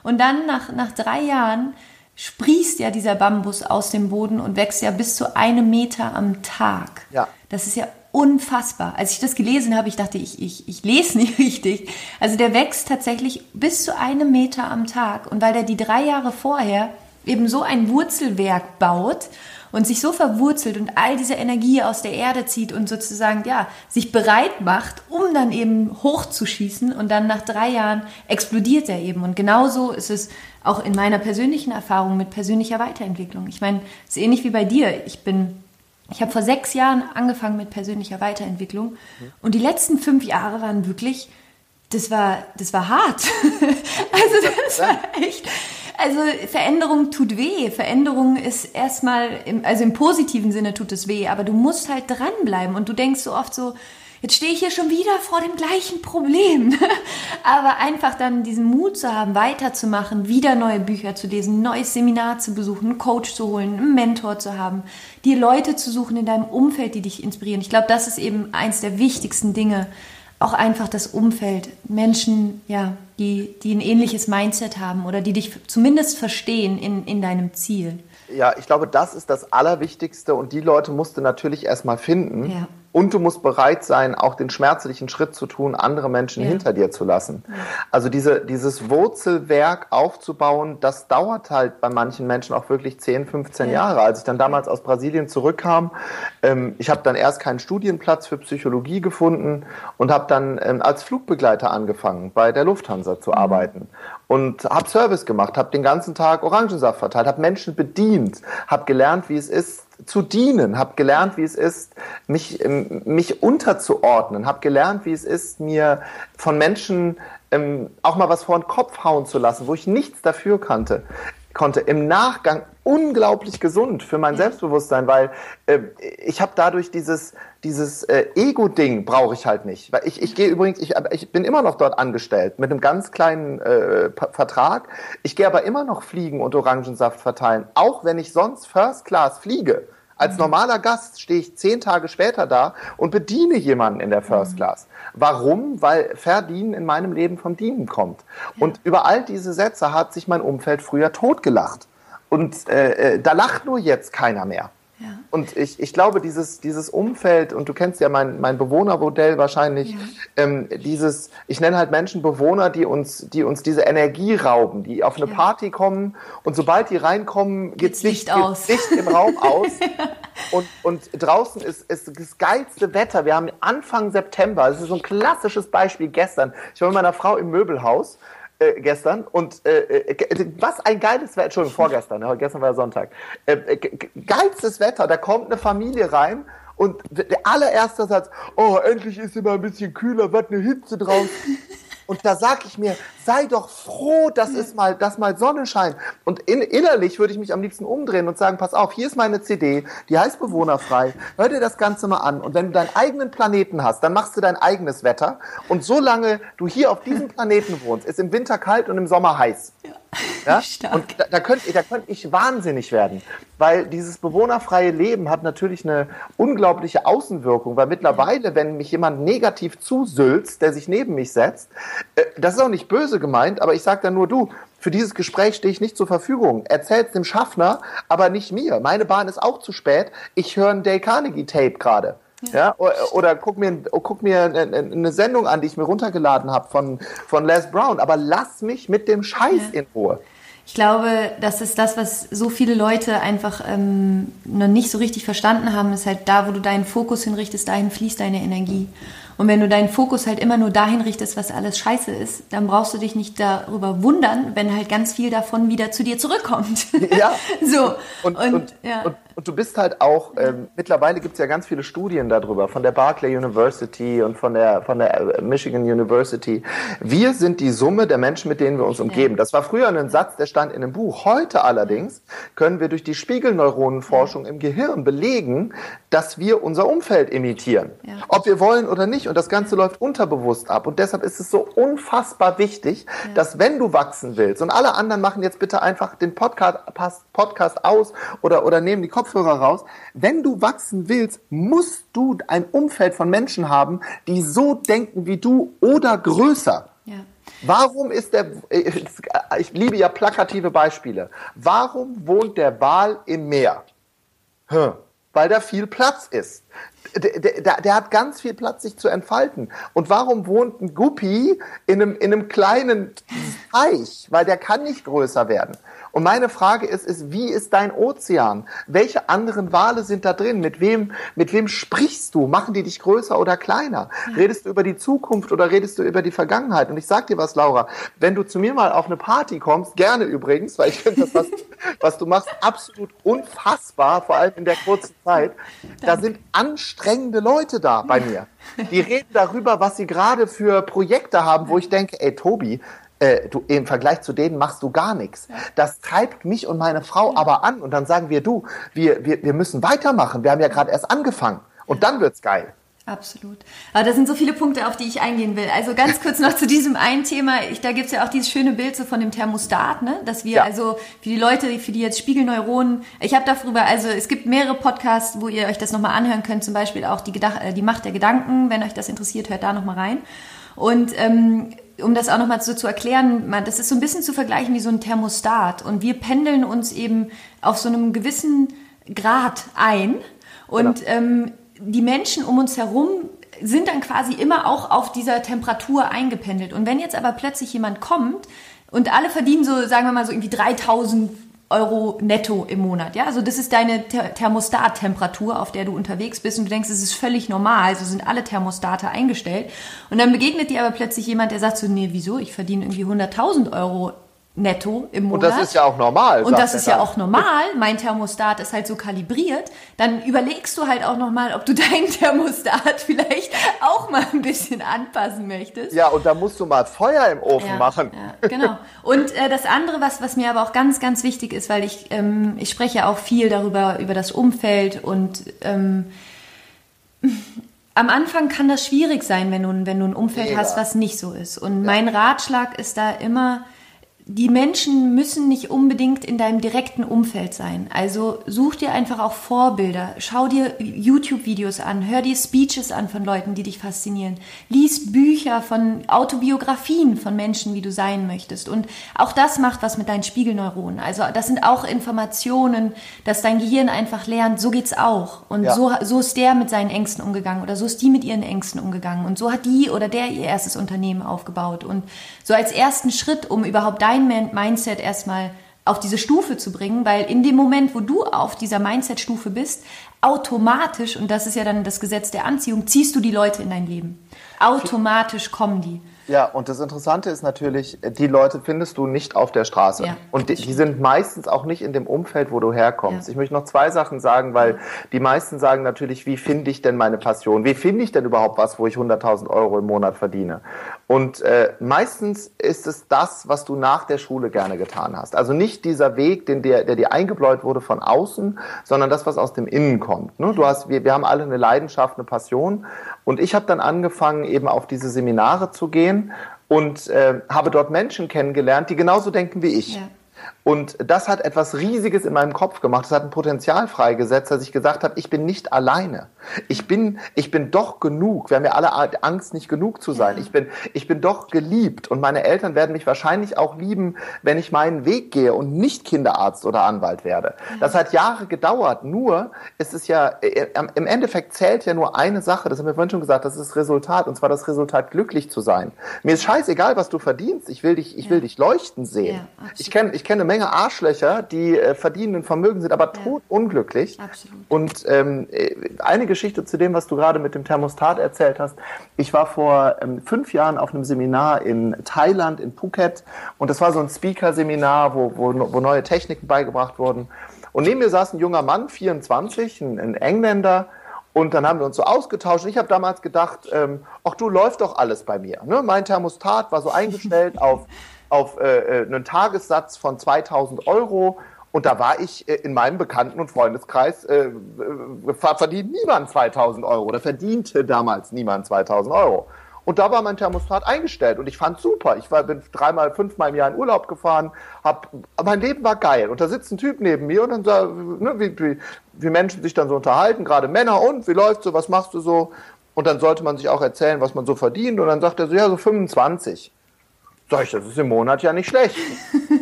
Und dann nach, nach drei Jahren sprießt ja dieser Bambus aus dem Boden und wächst ja bis zu einem Meter am Tag. Ja. Das ist ja unfassbar. Als ich das gelesen habe, ich dachte, ich, ich, ich lese nicht richtig. Also der wächst tatsächlich bis zu einem Meter am Tag. Und weil der die drei Jahre vorher eben so ein Wurzelwerk baut und sich so verwurzelt und all diese Energie aus der Erde zieht und sozusagen, ja, sich bereit macht, um dann eben hochzuschießen und dann nach drei Jahren explodiert er eben. Und genauso ist es auch in meiner persönlichen Erfahrung mit persönlicher Weiterentwicklung. Ich meine, es ist ähnlich wie bei dir. Ich bin, ich habe vor sechs Jahren angefangen mit persönlicher Weiterentwicklung und die letzten fünf Jahre waren wirklich, das war, das war hart. also das war echt. Also Veränderung tut weh. Veränderung ist erstmal, im, also im positiven Sinne tut es weh, aber du musst halt dranbleiben und du denkst so oft so, jetzt stehe ich hier schon wieder vor dem gleichen Problem. Aber einfach dann diesen Mut zu haben, weiterzumachen, wieder neue Bücher zu lesen, ein neues Seminar zu besuchen, einen Coach zu holen, einen Mentor zu haben, dir Leute zu suchen in deinem Umfeld, die dich inspirieren. Ich glaube, das ist eben eins der wichtigsten Dinge. Auch einfach das Umfeld. Menschen, ja, die, die ein ähnliches Mindset haben oder die dich zumindest verstehen in, in deinem Ziel. Ja, ich glaube, das ist das Allerwichtigste und die Leute musst du natürlich erstmal finden. Ja. Und du musst bereit sein, auch den schmerzlichen Schritt zu tun, andere Menschen ja. hinter dir zu lassen. Also diese, dieses Wurzelwerk aufzubauen, das dauert halt bei manchen Menschen auch wirklich 10, 15 ja. Jahre. Als ich dann damals aus Brasilien zurückkam, ähm, ich habe dann erst keinen Studienplatz für Psychologie gefunden und habe dann ähm, als Flugbegleiter angefangen, bei der Lufthansa zu mhm. arbeiten und habe Service gemacht, habe den ganzen Tag Orangensaft verteilt, habe Menschen bedient, habe gelernt, wie es ist, zu dienen, habe gelernt, wie es ist, mich, ähm, mich unterzuordnen, habe gelernt, wie es ist, mir von Menschen ähm, auch mal was vor den Kopf hauen zu lassen, wo ich nichts dafür kannte konnte. Im Nachgang unglaublich gesund für mein Selbstbewusstsein, weil äh, ich habe dadurch dieses, dieses äh, Ego-Ding brauche ich halt nicht. Weil ich, ich gehe übrigens, ich, ich bin immer noch dort angestellt mit einem ganz kleinen äh, Vertrag. Ich gehe aber immer noch fliegen und Orangensaft verteilen, auch wenn ich sonst First Class fliege. Als mhm. normaler Gast stehe ich zehn Tage später da und bediene jemanden in der First mhm. Class. Warum? Weil Verdienen in meinem Leben vom Dienen kommt. Und über all diese Sätze hat sich mein Umfeld früher totgelacht. Und äh, äh, da lacht nur jetzt keiner mehr. Ja. Und ich, ich glaube, dieses, dieses Umfeld, und du kennst ja mein, mein Bewohnermodell wahrscheinlich, ja. ähm, dieses, ich nenne halt Menschen Bewohner, die uns, die uns diese Energie rauben, die auf eine ja. Party kommen und sobald die reinkommen, geht Licht, Licht, aus. Licht im Raum aus. und, und draußen ist, ist das geilste Wetter. Wir haben Anfang September, das ist so ein klassisches Beispiel gestern. Ich war mit meiner Frau im Möbelhaus äh, gestern und äh, äh, was ein geiles Wetter, Entschuldigung, vorgestern, ja, gestern war ja Sonntag. Äh, äh geilstes Wetter, da kommt eine Familie rein und der allererste Satz, oh, endlich ist immer ein bisschen kühler, wird eine Hitze draußen. Und da sag ich mir, sei doch froh, dass es mal, dass mal Sonne scheint. Und in, innerlich würde ich mich am liebsten umdrehen und sagen, pass auf, hier ist meine CD, die heißt Bewohnerfrei. Hör dir das Ganze mal an. Und wenn du deinen eigenen Planeten hast, dann machst du dein eigenes Wetter. Und solange du hier auf diesem Planeten wohnst, ist im Winter kalt und im Sommer heiß. Ja. Ja? Und da, da könnte könnt ich wahnsinnig werden, weil dieses bewohnerfreie Leben hat natürlich eine unglaubliche Außenwirkung, weil mittlerweile, wenn mich jemand negativ zusülzt, der sich neben mich setzt, äh, das ist auch nicht böse gemeint, aber ich sage dann nur, du, für dieses Gespräch stehe ich nicht zur Verfügung. Erzähl's dem Schaffner, aber nicht mir. Meine Bahn ist auch zu spät. Ich höre ein Dale Carnegie Tape gerade. Ja, oder, guck mir, guck mir eine Sendung an, die ich mir runtergeladen habe von, von Les Brown. Aber lass mich mit dem Scheiß ja. in Ruhe. Ich glaube, das ist das, was so viele Leute einfach ähm, noch nicht so richtig verstanden haben, ist halt da, wo du deinen Fokus hinrichtest, dahin fließt deine Energie. Und wenn du deinen Fokus halt immer nur dahin richtest, was alles scheiße ist, dann brauchst du dich nicht darüber wundern, wenn halt ganz viel davon wieder zu dir zurückkommt. Ja. so. Und, und, und, ja. und, und, du bist halt auch, ähm, mittlerweile gibt es ja ganz viele Studien darüber, von der Barclay University und von der, von der äh, Michigan University. Wir sind die Summe der Menschen, mit denen wir uns umgeben. Das war früher ein Satz, der stand in einem Buch. Heute allerdings können wir durch die Spiegelneuronenforschung im Gehirn belegen, dass wir unser Umfeld imitieren. Ja. Ob wir wollen oder nicht. Und das Ganze läuft unterbewusst ab. Und deshalb ist es so unfassbar wichtig, ja. dass wenn du wachsen willst, und alle anderen machen jetzt bitte einfach den Podcast, Podcast aus oder, oder nehmen die Kopfhörer raus, wenn du wachsen willst, musst du ein Umfeld von Menschen haben, die so denken wie du oder größer. Ja. Warum ist der, ich liebe ja plakative Beispiele, warum wohnt der Wal im Meer? Hm weil da viel Platz ist. Der, der, der, hat ganz viel Platz, sich zu entfalten. Und warum wohnt ein Guppi in einem, in einem kleinen Teich? Weil der kann nicht größer werden. Und meine Frage ist, ist, wie ist dein Ozean? Welche anderen Wale sind da drin? Mit wem, mit wem sprichst du? Machen die dich größer oder kleiner? Ja. Redest du über die Zukunft oder redest du über die Vergangenheit? Und ich sag dir was, Laura, wenn du zu mir mal auf eine Party kommst, gerne übrigens, weil ich finde das, was, was du machst, absolut unfassbar, vor allem in der kurzen Zeit. Da sind anstrengende Leute da bei mir. Die reden darüber, was sie gerade für Projekte haben, wo ich denke, ey, Tobi, äh, du, im Vergleich zu denen machst du gar nichts. Das treibt mich und meine Frau aber an und dann sagen wir, du, wir, wir, wir müssen weitermachen. Wir haben ja gerade erst angefangen und dann wird's geil. Absolut. Aber da sind so viele Punkte, auf die ich eingehen will. Also ganz kurz noch zu diesem einen Thema. Ich, da gibt's ja auch dieses schöne Bild so von dem Thermostat, ne? dass wir ja. also für die Leute, für die jetzt Spiegelneuronen, ich habe darüber, also es gibt mehrere Podcasts, wo ihr euch das nochmal anhören könnt, zum Beispiel auch die, Gedach äh, die Macht der Gedanken. Wenn euch das interessiert, hört da nochmal rein. Und ähm, um das auch nochmal so zu erklären, man, das ist so ein bisschen zu vergleichen wie so ein Thermostat. Und wir pendeln uns eben auf so einem gewissen Grad ein. Und genau. ähm, die Menschen um uns herum sind dann quasi immer auch auf dieser Temperatur eingependelt. Und wenn jetzt aber plötzlich jemand kommt und alle verdienen so, sagen wir mal so irgendwie 3000 Euro netto im Monat. Ja, also das ist deine Thermostattemperatur, auf der du unterwegs bist und du denkst, es ist völlig normal. So sind alle Thermostate eingestellt. Und dann begegnet dir aber plötzlich jemand, der sagt so, nee, wieso? Ich verdiene irgendwie 100.000 Euro netto im Monat. Und das ist ja auch normal. Und das ist ja auch normal. Mein Thermostat ist halt so kalibriert. Dann überlegst du halt auch nochmal, ob du deinen Thermostat vielleicht auch mal ein bisschen anpassen möchtest. Ja, und da musst du mal Feuer im Ofen ja, machen. Ja, genau. Und äh, das andere, was, was mir aber auch ganz, ganz wichtig ist, weil ich, ähm, ich spreche auch viel darüber, über das Umfeld und ähm, am Anfang kann das schwierig sein, wenn du, wenn du ein Umfeld Mega. hast, was nicht so ist. Und ja. mein Ratschlag ist da immer, die Menschen müssen nicht unbedingt in deinem direkten Umfeld sein. Also such dir einfach auch Vorbilder. Schau dir YouTube-Videos an, hör dir Speeches an von Leuten, die dich faszinieren. Lies Bücher von Autobiografien von Menschen, wie du sein möchtest. Und auch das macht was mit deinen Spiegelneuronen. Also das sind auch Informationen, dass dein Gehirn einfach lernt, so geht's auch. Und ja. so, so ist der mit seinen Ängsten umgegangen oder so ist die mit ihren Ängsten umgegangen. Und so hat die oder der ihr erstes Unternehmen aufgebaut. Und so als ersten Schritt, um überhaupt dein Mindset erstmal auf diese Stufe zu bringen, weil in dem Moment, wo du auf dieser Mindset-Stufe bist, automatisch, und das ist ja dann das Gesetz der Anziehung, ziehst du die Leute in dein Leben. Automatisch kommen die. Ja, und das Interessante ist natürlich, die Leute findest du nicht auf der Straße. Ja, und die, die, sind meistens auch nicht in dem Umfeld, wo du herkommst. Ja. Ich möchte noch zwei Sachen sagen, weil die meisten sagen natürlich, wie finde ich denn meine Passion? Wie finde ich denn überhaupt was, wo ich 100.000 Euro im Monat verdiene? Und äh, meistens ist es das, was du nach der Schule gerne getan hast. Also nicht dieser Weg, den der, der dir eingebläut wurde von außen, sondern das, was aus dem Innen kommt. Ne? Du hast, wir, wir haben alle eine Leidenschaft, eine Passion. Und ich habe dann angefangen, eben auf diese Seminare zu gehen und äh, habe dort Menschen kennengelernt, die genauso denken wie ich. Ja. Und das hat etwas Riesiges in meinem Kopf gemacht. Das hat ein Potenzial freigesetzt, dass ich gesagt habe, ich bin nicht alleine. Ich bin, ich bin doch genug. Wir haben ja alle Angst, nicht genug zu sein. Ja. Ich bin, ich bin doch geliebt. Und meine Eltern werden mich wahrscheinlich auch lieben, wenn ich meinen Weg gehe und nicht Kinderarzt oder Anwalt werde. Ja. Das hat Jahre gedauert. Nur ist es ja, äh, im Endeffekt zählt ja nur eine Sache. Das haben wir vorhin schon gesagt. Das ist das Resultat. Und zwar das Resultat, glücklich zu sein. Mir ist scheißegal, was du verdienst. Ich will dich, ich ja. will dich leuchten sehen. ich kenne, ich kenne Menge Arschlöcher, die äh, verdienen Vermögen, sind aber ja. totunglücklich. Absolut. Und ähm, äh, eine Geschichte zu dem, was du gerade mit dem Thermostat erzählt hast. Ich war vor ähm, fünf Jahren auf einem Seminar in Thailand, in Phuket. Und das war so ein Speaker-Seminar, wo, wo, wo neue Techniken beigebracht wurden. Und neben mir saß ein junger Mann, 24, ein, ein Engländer, und dann haben wir uns so ausgetauscht. Ich habe damals gedacht, ähm, ach du, läuft doch alles bei mir. Ne? Mein Thermostat war so eingestellt auf auf äh, äh einen Tagessatz von 2000 Euro. Und da war ich äh, in meinem Bekannten- und Freundeskreis, äh, äh verdient niemand 2000 Euro oder verdiente damals niemand 2000 Euro. Und da war mein Thermostat eingestellt und ich fand super. Ich war, bin dreimal, fünfmal im Jahr in Urlaub gefahren, hab, mein Leben war geil. Und da sitzt ein Typ neben mir und dann sagt, ne, wie, wie, wie Menschen sich dann so unterhalten, gerade Männer und, wie läuft's so, was machst du so? Und dann sollte man sich auch erzählen, was man so verdient. Und dann sagt er so, ja, so 25. Sag ich, das ist im Monat ja nicht schlecht.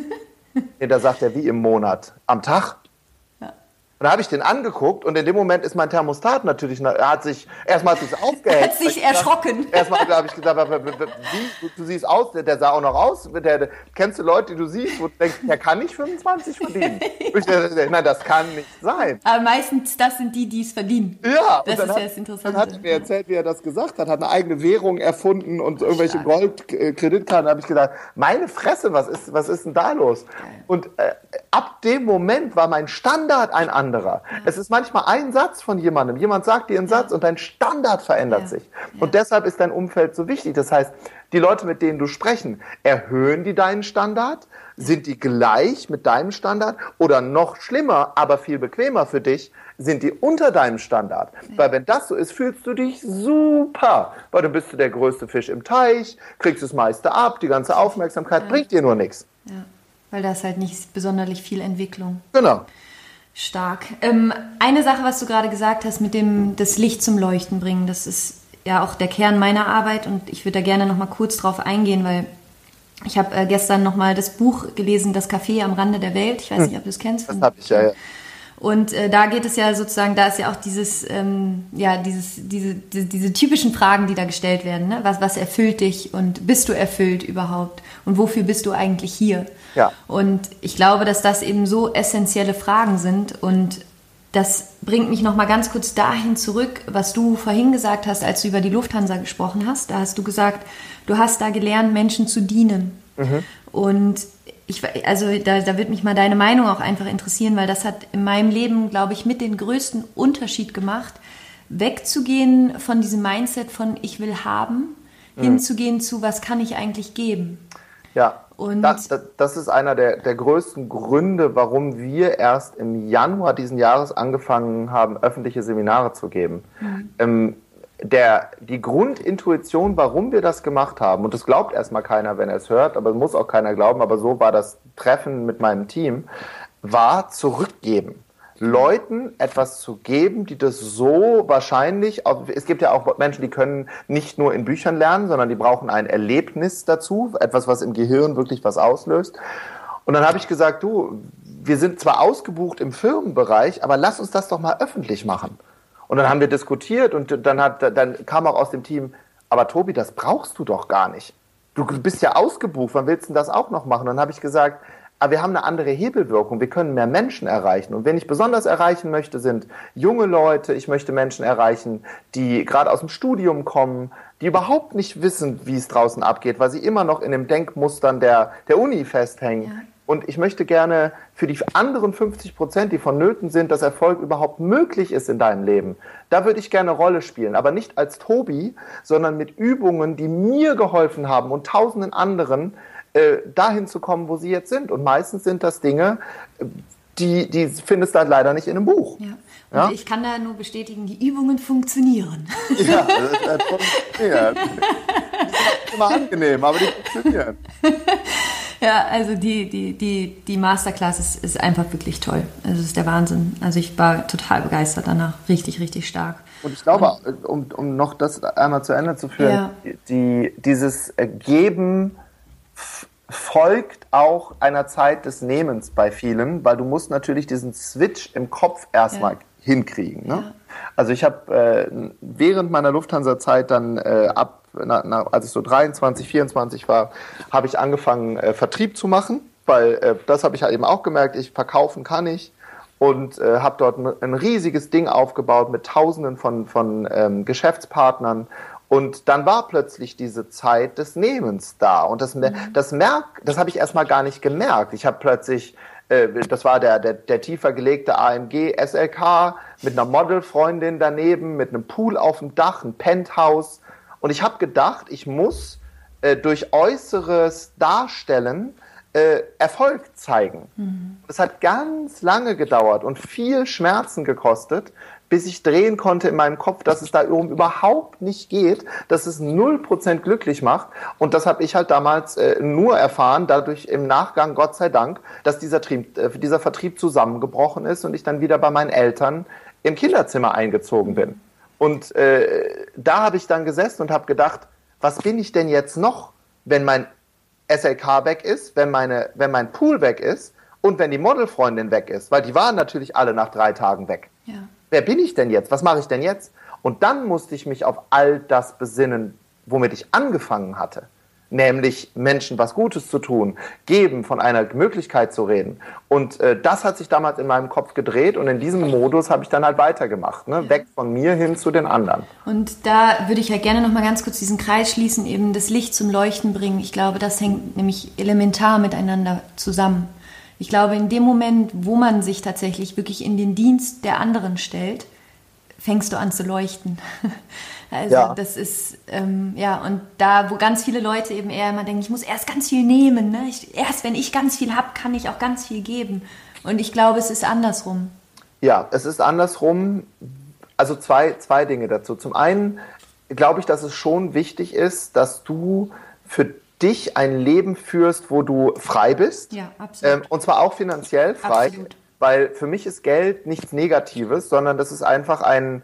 nee, da sagt er, wie im Monat? Am Tag? Und da habe ich den angeguckt und in dem Moment ist mein Thermostat natürlich, er hat sich, erstmal hat sich aufgehängt. hat sich erschrocken. Erstmal habe ich gesagt, wie, du, siehst aus, der, der, sah auch noch aus, der, der, kennst du Leute, die du siehst, wo du denkst, der kann nicht 25 verdienen. ich, nein, das kann nicht sein. Aber meistens, das sind die, die es verdienen. Ja. Das ist hat, ja das Interessante. Dann hat er mir erzählt, wie er das gesagt hat, hat eine eigene Währung erfunden und irgendwelche Goldkreditkarten. Da habe ich gedacht, meine Fresse, was ist, was ist denn da los? Und äh, ab dem Moment war mein Standard ein anderer anderer. Ja. Es ist manchmal ein Satz von jemandem. Jemand sagt dir einen Satz und dein Standard verändert ja. sich. Und deshalb ist dein Umfeld so wichtig. Das heißt, die Leute, mit denen du sprechen, erhöhen die deinen Standard? Sind die gleich mit deinem Standard? Oder noch schlimmer, aber viel bequemer für dich, sind die unter deinem Standard? Ja. Weil wenn das so ist, fühlst du dich super. Weil dann bist du der größte Fisch im Teich, kriegst das meiste ab, die ganze Aufmerksamkeit bringt dir nur nichts. Ja, weil da ist halt nicht besonders viel Entwicklung. Genau. Stark. Ähm, eine Sache, was du gerade gesagt hast, mit dem das Licht zum Leuchten bringen, das ist ja auch der Kern meiner Arbeit und ich würde da gerne noch mal kurz drauf eingehen, weil ich habe äh, gestern noch mal das Buch gelesen, Das Café am Rande der Welt. Ich weiß hm. nicht, ob du es kennst. Das habe ich ja. ja. Und äh, da geht es ja sozusagen, da ist ja auch dieses, ähm, ja, dieses, diese, diese, diese, typischen Fragen, die da gestellt werden. Ne? Was, was erfüllt dich und bist du erfüllt überhaupt? Und wofür bist du eigentlich hier? Ja. Und ich glaube, dass das eben so essentielle Fragen sind und das bringt mich noch mal ganz kurz dahin zurück, was du vorhin gesagt hast, als du über die Lufthansa gesprochen hast. Da hast du gesagt, du hast da gelernt, Menschen zu dienen. Mhm. Und ich, also da, da wird mich mal deine Meinung auch einfach interessieren, weil das hat in meinem Leben, glaube ich, mit den größten Unterschied gemacht, wegzugehen von diesem Mindset von ich will haben, mhm. hinzugehen zu was kann ich eigentlich geben. Ja. Und das, das, ist einer der, der größten Gründe, warum wir erst im Januar diesen Jahres angefangen haben, öffentliche Seminare zu geben. Mhm. Ähm, der, die Grundintuition, warum wir das gemacht haben, und das glaubt erstmal keiner, wenn er es hört, aber muss auch keiner glauben, aber so war das Treffen mit meinem Team, war zurückgeben. Leuten etwas zu geben, die das so wahrscheinlich, es gibt ja auch Menschen, die können nicht nur in Büchern lernen, sondern die brauchen ein Erlebnis dazu, etwas, was im Gehirn wirklich was auslöst. Und dann habe ich gesagt, du, wir sind zwar ausgebucht im Firmenbereich, aber lass uns das doch mal öffentlich machen. Und dann haben wir diskutiert und dann, hat, dann kam auch aus dem Team, aber Tobi, das brauchst du doch gar nicht. Du bist ja ausgebucht, wann willst du das auch noch machen? Dann habe ich gesagt, aber wir haben eine andere Hebelwirkung. Wir können mehr Menschen erreichen. Und wen ich besonders erreichen möchte, sind junge Leute. Ich möchte Menschen erreichen, die gerade aus dem Studium kommen, die überhaupt nicht wissen, wie es draußen abgeht, weil sie immer noch in den Denkmustern der, der Uni festhängen. Ja. Und ich möchte gerne für die anderen 50 Prozent, die vonnöten sind, dass Erfolg überhaupt möglich ist in deinem Leben, da würde ich gerne eine Rolle spielen. Aber nicht als Tobi, sondern mit Übungen, die mir geholfen haben und tausenden anderen, äh, dahin zu kommen, wo sie jetzt sind. Und meistens sind das Dinge, die, die findest du halt leider nicht in einem Buch. Ja. Und ja? ich kann da nur bestätigen, die Übungen funktionieren. Ja, das funktioniert. Die sind immer angenehm, aber die funktionieren. Ja, also die, die, die, die Masterclass ist, ist einfach wirklich toll. Also es ist der Wahnsinn. Also ich war total begeistert danach. Richtig, richtig stark. Und ich glaube, Und, um, um noch das einmal zu Ende zu führen, ja. die, dieses Geben folgt auch einer Zeit des Nehmens bei vielen, weil du musst natürlich diesen Switch im Kopf erstmal ja. hinkriegen. Ne? Ja. Also ich habe äh, während meiner Lufthansa-Zeit dann äh, ab na, na, als ich so 23, 24 war, habe ich angefangen, äh, Vertrieb zu machen, weil äh, das habe ich halt eben auch gemerkt, ich verkaufen kann ich und äh, habe dort ein, ein, riesiges Ding aufgebaut mit Tausenden von, von ähm, Geschäftspartnern. Und dann war plötzlich diese Zeit des Nehmens da. Und das, mhm. das, merk, das habe ich erstmal gar nicht gemerkt. Ich habe plötzlich äh, das war der, der, der tiefer gelegte AMG SLK mit einer Modelfreundin daneben, mit einem Pool auf dem Dach, ein Penthouse, und ich habe gedacht, ich muss äh, durch äußeres Darstellen äh, Erfolg zeigen. Mhm. Das hat ganz lange gedauert und viel Schmerzen gekostet, bis ich drehen konnte in meinem Kopf, dass es da überhaupt nicht geht, dass es 0% glücklich macht. Und das habe ich halt damals äh, nur erfahren, dadurch im Nachgang, Gott sei Dank, dass dieser, Trieb, äh, dieser Vertrieb zusammengebrochen ist und ich dann wieder bei meinen Eltern im Kinderzimmer eingezogen bin. Und äh, da habe ich dann gesessen und habe gedacht, was bin ich denn jetzt noch, wenn mein SLK weg ist, wenn, meine, wenn mein Pool weg ist und wenn die Modelfreundin weg ist, weil die waren natürlich alle nach drei Tagen weg. Ja. Wer bin ich denn jetzt? Was mache ich denn jetzt? Und dann musste ich mich auf all das besinnen, womit ich angefangen hatte nämlich Menschen was Gutes zu tun, geben, von einer Möglichkeit zu reden. Und äh, das hat sich damals in meinem Kopf gedreht und in diesem Modus habe ich dann halt weitergemacht, ne? weg von mir hin zu den anderen. Und da würde ich ja gerne noch mal ganz kurz diesen Kreis schließen, eben das Licht zum Leuchten bringen. Ich glaube, das hängt nämlich elementar miteinander zusammen. Ich glaube, in dem Moment, wo man sich tatsächlich wirklich in den Dienst der anderen stellt, fängst du an zu leuchten. Also ja. das ist, ähm, ja, und da, wo ganz viele Leute eben eher immer denken, ich muss erst ganz viel nehmen, ne? Ich, erst wenn ich ganz viel habe, kann ich auch ganz viel geben. Und ich glaube, es ist andersrum. Ja, es ist andersrum. Also zwei, zwei Dinge dazu. Zum einen glaube ich, dass es schon wichtig ist, dass du für dich ein Leben führst, wo du frei bist. Ja, absolut. Ähm, und zwar auch finanziell frei. Absolut. Weil für mich ist Geld nichts Negatives, sondern das ist einfach ein,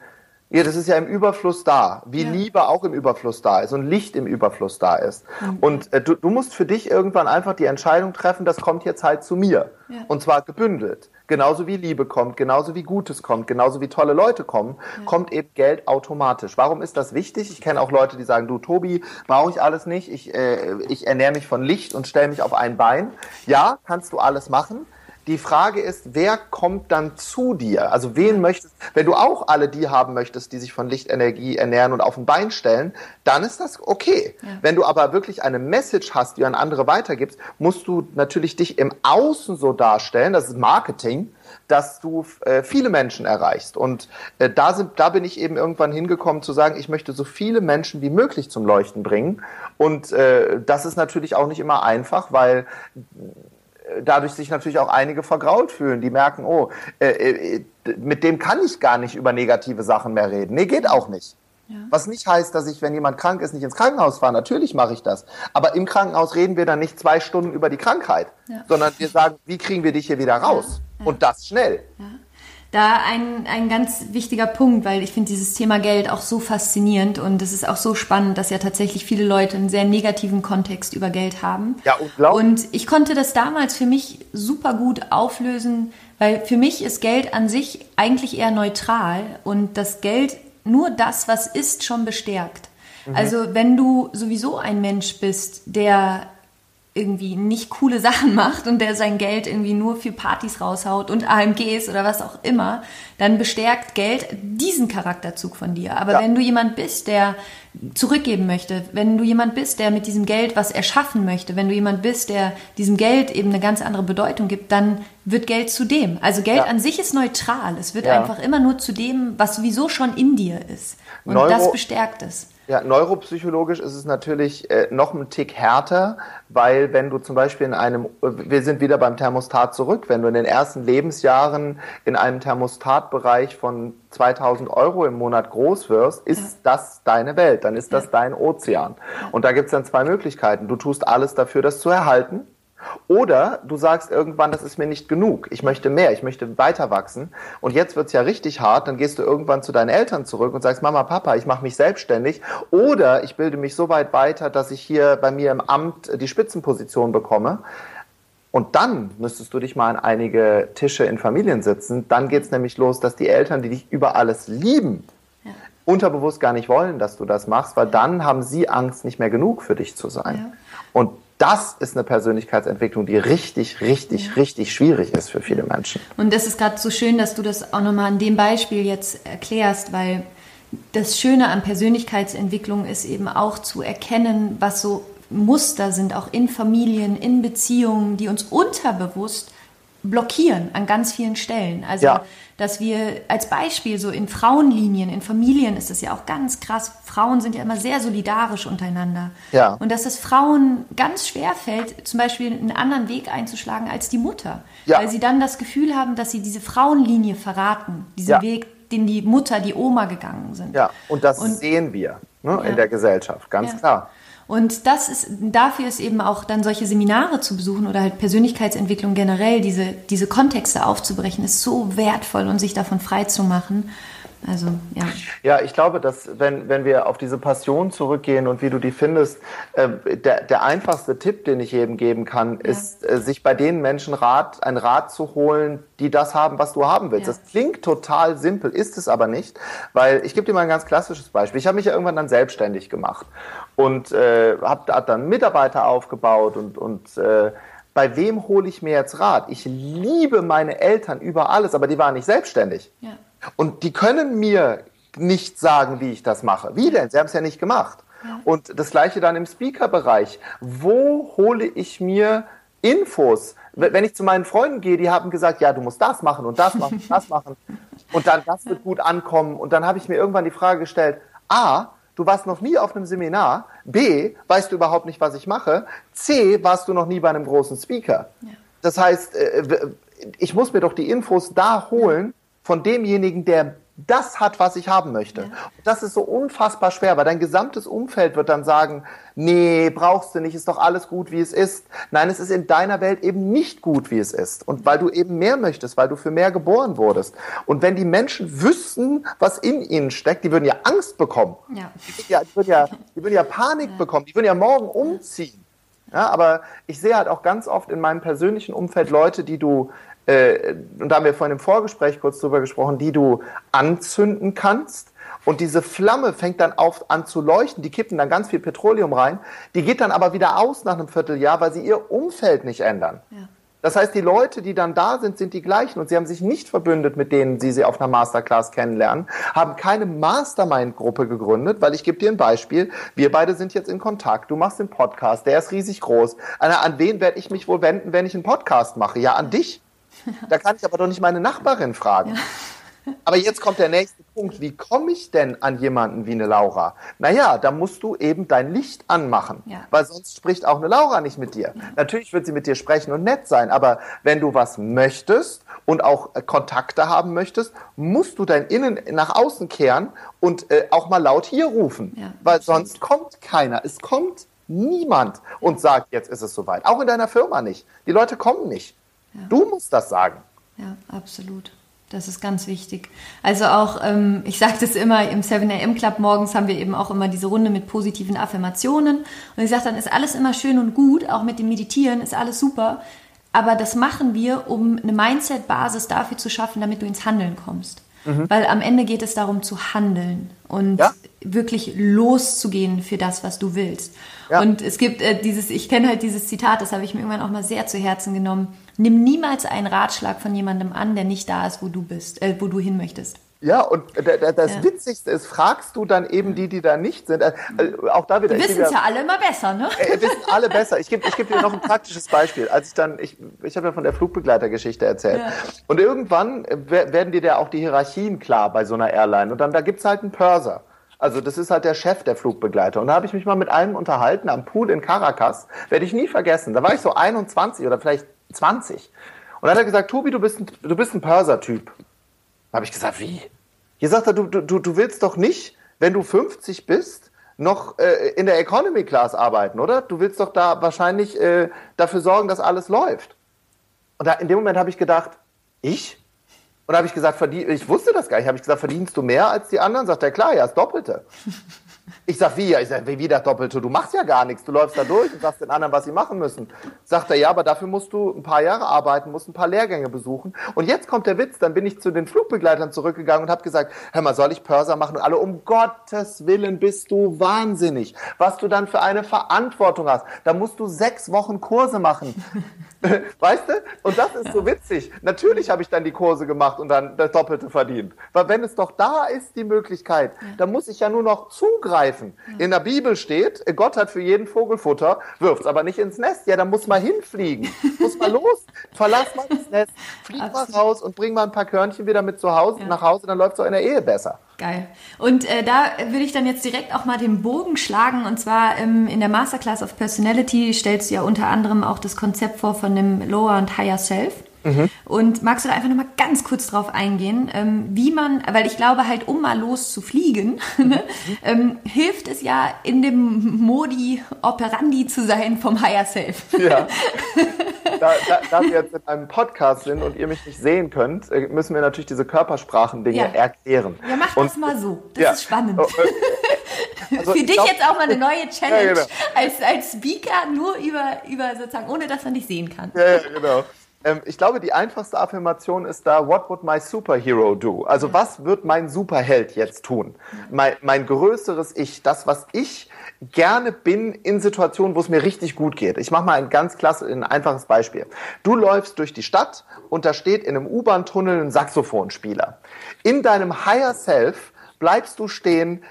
ja, das ist ja im Überfluss da, wie ja. Liebe auch im Überfluss da ist und Licht im Überfluss da ist. Mhm. Und äh, du, du, musst für dich irgendwann einfach die Entscheidung treffen, das kommt jetzt halt zu mir. Ja. Und zwar gebündelt. Genauso wie Liebe kommt, genauso wie Gutes kommt, genauso wie tolle Leute kommen, ja. kommt eben Geld automatisch. Warum ist das wichtig? Ich kenne auch Leute, die sagen, du Tobi, brauche ich alles nicht, ich, äh, ich ernähre mich von Licht und stelle mich auf ein Bein. Ja, kannst du alles machen. Die Frage ist, wer kommt dann zu dir? Also wen möchtest, wenn du auch alle die haben möchtest, die sich von Lichtenergie ernähren und auf ein Bein stellen, dann ist das okay. Ja. Wenn du aber wirklich eine Message hast, die du an andere weitergibst, musst du natürlich dich im Außen so darstellen, das ist Marketing, dass du äh, viele Menschen erreichst. Und äh, da, sind, da bin ich eben irgendwann hingekommen zu sagen, ich möchte so viele Menschen wie möglich zum Leuchten bringen. Und äh, das ist natürlich auch nicht immer einfach, weil dadurch sich natürlich auch einige vergrault fühlen, die merken, oh, äh, äh, mit dem kann ich gar nicht über negative Sachen mehr reden. Nee, geht auch nicht. Ja. Was nicht heißt, dass ich, wenn jemand krank ist, nicht ins Krankenhaus fahre. Natürlich mache ich das. Aber im Krankenhaus reden wir dann nicht zwei Stunden über die Krankheit, ja. sondern wir sagen, wie kriegen wir dich hier wieder raus? Ja. Und das schnell. Da ein, ein ganz wichtiger Punkt, weil ich finde dieses Thema Geld auch so faszinierend und es ist auch so spannend, dass ja tatsächlich viele Leute einen sehr negativen Kontext über Geld haben. Ja, unglaublich. Und ich konnte das damals für mich super gut auflösen, weil für mich ist Geld an sich eigentlich eher neutral und das Geld nur das, was ist, schon bestärkt. Mhm. Also wenn du sowieso ein Mensch bist, der irgendwie nicht coole Sachen macht und der sein Geld irgendwie nur für Partys raushaut und AMGs oder was auch immer, dann bestärkt Geld diesen Charakterzug von dir. Aber ja. wenn du jemand bist, der zurückgeben möchte, wenn du jemand bist, der mit diesem Geld was erschaffen möchte, wenn du jemand bist, der diesem Geld eben eine ganz andere Bedeutung gibt, dann wird Geld zu dem. Also Geld ja. an sich ist neutral. Es wird ja. einfach immer nur zu dem, was sowieso schon in dir ist. Und Neuro das bestärkt es. Ja, neuropsychologisch ist es natürlich äh, noch ein Tick härter, weil wenn du zum Beispiel in einem, wir sind wieder beim Thermostat zurück, wenn du in den ersten Lebensjahren in einem Thermostatbereich von 2000 Euro im Monat groß wirst, ist das deine Welt, dann ist das dein Ozean. Und da gibt es dann zwei Möglichkeiten. Du tust alles dafür, das zu erhalten oder du sagst irgendwann, das ist mir nicht genug, ich möchte mehr, ich möchte weiter wachsen. Und jetzt wird's ja richtig hart, dann gehst du irgendwann zu deinen Eltern zurück und sagst, Mama, Papa, ich mache mich selbstständig. Oder ich bilde mich so weit weiter, dass ich hier bei mir im Amt die Spitzenposition bekomme. Und dann müsstest du dich mal an einige Tische in Familien sitzen. Dann geht's nämlich los, dass die Eltern, die dich über alles lieben, ja. unterbewusst gar nicht wollen, dass du das machst, weil dann haben sie Angst, nicht mehr genug für dich zu sein. Ja. Und das ist eine Persönlichkeitsentwicklung, die richtig, richtig, ja. richtig schwierig ist für viele Menschen. Und das ist gerade so schön, dass du das auch nochmal an dem Beispiel jetzt erklärst, weil das Schöne an Persönlichkeitsentwicklung ist eben auch zu erkennen, was so Muster sind, auch in Familien, in Beziehungen, die uns unterbewusst blockieren an ganz vielen Stellen. Also, ja. dass wir als Beispiel so in Frauenlinien, in Familien ist es ja auch ganz krass. Frauen sind ja immer sehr solidarisch untereinander. Ja. Und dass es Frauen ganz schwer fällt, zum Beispiel einen anderen Weg einzuschlagen als die Mutter. Ja. Weil sie dann das Gefühl haben, dass sie diese Frauenlinie verraten, diesen ja. Weg, den die Mutter, die Oma gegangen sind. Ja, und das und, sehen wir ne, in der Gesellschaft, ganz klar. Und das ist, dafür ist eben auch dann solche Seminare zu besuchen oder halt Persönlichkeitsentwicklung generell, diese, diese Kontexte aufzubrechen, ist so wertvoll und sich davon frei zu machen. Also, ja. Ja, ich glaube, dass wenn, wenn wir auf diese Passion zurückgehen und wie du die findest, äh, der, der einfachste Tipp, den ich jedem geben kann, ja. ist, äh, sich bei den Menschen Rat, ein Rat zu holen, die das haben, was du haben willst. Ja. Das klingt total simpel, ist es aber nicht, weil ich gebe dir mal ein ganz klassisches Beispiel. Ich habe mich ja irgendwann dann selbstständig gemacht und äh, habe hab dann Mitarbeiter aufgebaut und, und äh, bei wem hole ich mir jetzt Rat? Ich liebe meine Eltern über alles, aber die waren nicht selbstständig. Ja. Und die können mir nicht sagen, wie ich das mache. Wie denn? Sie haben es ja nicht gemacht. Ja. Und das gleiche dann im Speaker-Bereich. Wo hole ich mir Infos? Wenn ich zu meinen Freunden gehe, die haben gesagt, ja, du musst das machen und das machen und das machen. Und dann, das wird gut ankommen. Und dann habe ich mir irgendwann die Frage gestellt, A, du warst noch nie auf einem Seminar. B, weißt du überhaupt nicht, was ich mache. C, warst du noch nie bei einem großen Speaker. Ja. Das heißt, äh, ich muss mir doch die Infos da holen, von demjenigen, der das hat, was ich haben möchte. Ja. Und das ist so unfassbar schwer, weil dein gesamtes Umfeld wird dann sagen, nee, brauchst du nicht, ist doch alles gut, wie es ist. Nein, es ist in deiner Welt eben nicht gut, wie es ist. Und weil du eben mehr möchtest, weil du für mehr geboren wurdest. Und wenn die Menschen wüssten, was in ihnen steckt, die würden ja Angst bekommen. Ja. Die, würden ja, die würden ja Panik ja. bekommen, die würden ja morgen umziehen. Ja, aber ich sehe halt auch ganz oft in meinem persönlichen Umfeld Leute, die du äh, und da haben wir vorhin im Vorgespräch kurz drüber gesprochen, die du anzünden kannst. Und diese Flamme fängt dann auf an zu leuchten, die kippen dann ganz viel Petroleum rein, die geht dann aber wieder aus nach einem Vierteljahr, weil sie ihr Umfeld nicht ändern. Ja. Das heißt, die Leute, die dann da sind, sind die gleichen und sie haben sich nicht verbündet mit denen, die sie auf einer Masterclass kennenlernen, haben keine Mastermind-Gruppe gegründet, weil ich gebe dir ein Beispiel. Wir beide sind jetzt in Kontakt. Du machst den Podcast, der ist riesig groß. An wen werde ich mich wohl wenden, wenn ich einen Podcast mache? Ja, an dich. Da kann ich aber doch nicht meine Nachbarin fragen. Ja. Aber jetzt kommt der nächste Punkt. Wie komme ich denn an jemanden wie eine Laura? Naja, da musst du eben dein Licht anmachen, ja. weil sonst spricht auch eine Laura nicht mit dir. Ja. Natürlich wird sie mit dir sprechen und nett sein, aber wenn du was möchtest und auch äh, Kontakte haben möchtest, musst du dein Innen nach außen kehren und äh, auch mal laut hier rufen, weil sonst kommt keiner. Es kommt niemand und sagt, jetzt ist es soweit. Auch in deiner Firma nicht. Die Leute kommen nicht. Ja. Du musst das sagen. Ja, absolut. Das ist ganz wichtig. Also auch, ähm, ich sage das immer, im 7am Club morgens haben wir eben auch immer diese Runde mit positiven Affirmationen. Und ich sage dann, ist alles immer schön und gut, auch mit dem Meditieren ist alles super. Aber das machen wir, um eine Mindset-Basis dafür zu schaffen, damit du ins Handeln kommst. Mhm. Weil am Ende geht es darum zu handeln und ja. wirklich loszugehen für das, was du willst. Ja. Und es gibt äh, dieses, ich kenne halt dieses Zitat, das habe ich mir irgendwann auch mal sehr zu Herzen genommen. Nimm niemals einen Ratschlag von jemandem an, der nicht da ist, wo du bist, äh, wo du hin möchtest. Ja, und das ja. Witzigste ist, fragst du dann eben die, die da nicht sind. Also auch da wieder. Die wissen es ja alle immer besser, ne? Äh, wissen alle besser. Ich gebe ich geb dir noch ein praktisches Beispiel. Als ich dann, ich, ich habe ja von der Flugbegleitergeschichte erzählt. Ja. Und irgendwann werden dir da auch die Hierarchien klar bei so einer Airline. Und dann da gibt's halt einen Pörser. Also das ist halt der Chef der Flugbegleiter. Und da habe ich mich mal mit einem unterhalten am Pool in Caracas. Werde ich nie vergessen. Da war ich so 21 oder vielleicht 20. Und dann hat er gesagt, Tobi, du bist ein, du bist ein Pörser-Typ. Habe ich gesagt, wie? Hier sagt er, du, du, du willst doch nicht, wenn du 50 bist, noch äh, in der Economy Class arbeiten, oder? Du willst doch da wahrscheinlich äh, dafür sorgen, dass alles läuft. Und da, in dem Moment habe ich gedacht, ich? Und da habe ich gesagt, ich wusste das gar nicht. Habe ich gesagt, verdienst du mehr als die anderen? Sagt er, klar, ja, das Doppelte. Ich sag, wie? Ich sag, wie das Doppelte? Du machst ja gar nichts. Du läufst da durch und sagst den anderen, was sie machen müssen. Sagt er, ja, aber dafür musst du ein paar Jahre arbeiten, musst ein paar Lehrgänge besuchen. Und jetzt kommt der Witz, dann bin ich zu den Flugbegleitern zurückgegangen und habe gesagt, hör mal, soll ich Pörser machen? Und alle, um Gottes Willen bist du wahnsinnig. Was du dann für eine Verantwortung hast. Da musst du sechs Wochen Kurse machen. weißt du? Und das ist so witzig. Natürlich habe ich dann die Kurse gemacht und dann das Doppelte verdient. Weil wenn es doch da ist, die Möglichkeit, dann muss ich ja nur noch zugreifen. In der Bibel steht, Gott hat für jeden Vogel Futter, wirft es aber nicht ins Nest. Ja, dann muss man hinfliegen. muss mal los. Verlass mal das Nest, flieg mal raus und bring mal ein paar Körnchen wieder mit zu Hause, ja. nach Hause, dann läuft es auch in der Ehe besser. Geil. Und äh, da würde ich dann jetzt direkt auch mal den Bogen schlagen. Und zwar ähm, in der Masterclass of Personality stellst du ja unter anderem auch das Konzept vor von dem Lower und Higher Self. Mhm. Und magst du da einfach nochmal ganz kurz drauf eingehen, ähm, wie man, weil ich glaube halt, um mal loszufliegen, ne, mhm. hilft es ja in dem Modi operandi zu sein vom Higher Self. Ja. Da, da, da, wir jetzt in einem Podcast sind und ihr mich nicht sehen könnt, äh, müssen wir natürlich diese Körpersprachen-Dinge ja. erklären. Ja, mach und, das mal so. Das ja. ist spannend. Oh, äh, also Für dich glaub, jetzt auch mal eine neue Challenge ja, genau. als, als Speaker, nur über, über sozusagen, ohne dass man dich sehen kann. Ja, ja genau. Ähm, ich glaube, die einfachste Affirmation ist da, what would my superhero do? Also was wird mein Superheld jetzt tun? Mein, mein größeres Ich, das, was ich gerne bin in Situationen, wo es mir richtig gut geht. Ich mache mal ein ganz klasse, ein einfaches Beispiel. Du läufst durch die Stadt und da steht in einem U-Bahn-Tunnel ein Saxophonspieler. In deinem Higher Self bleibst du stehen,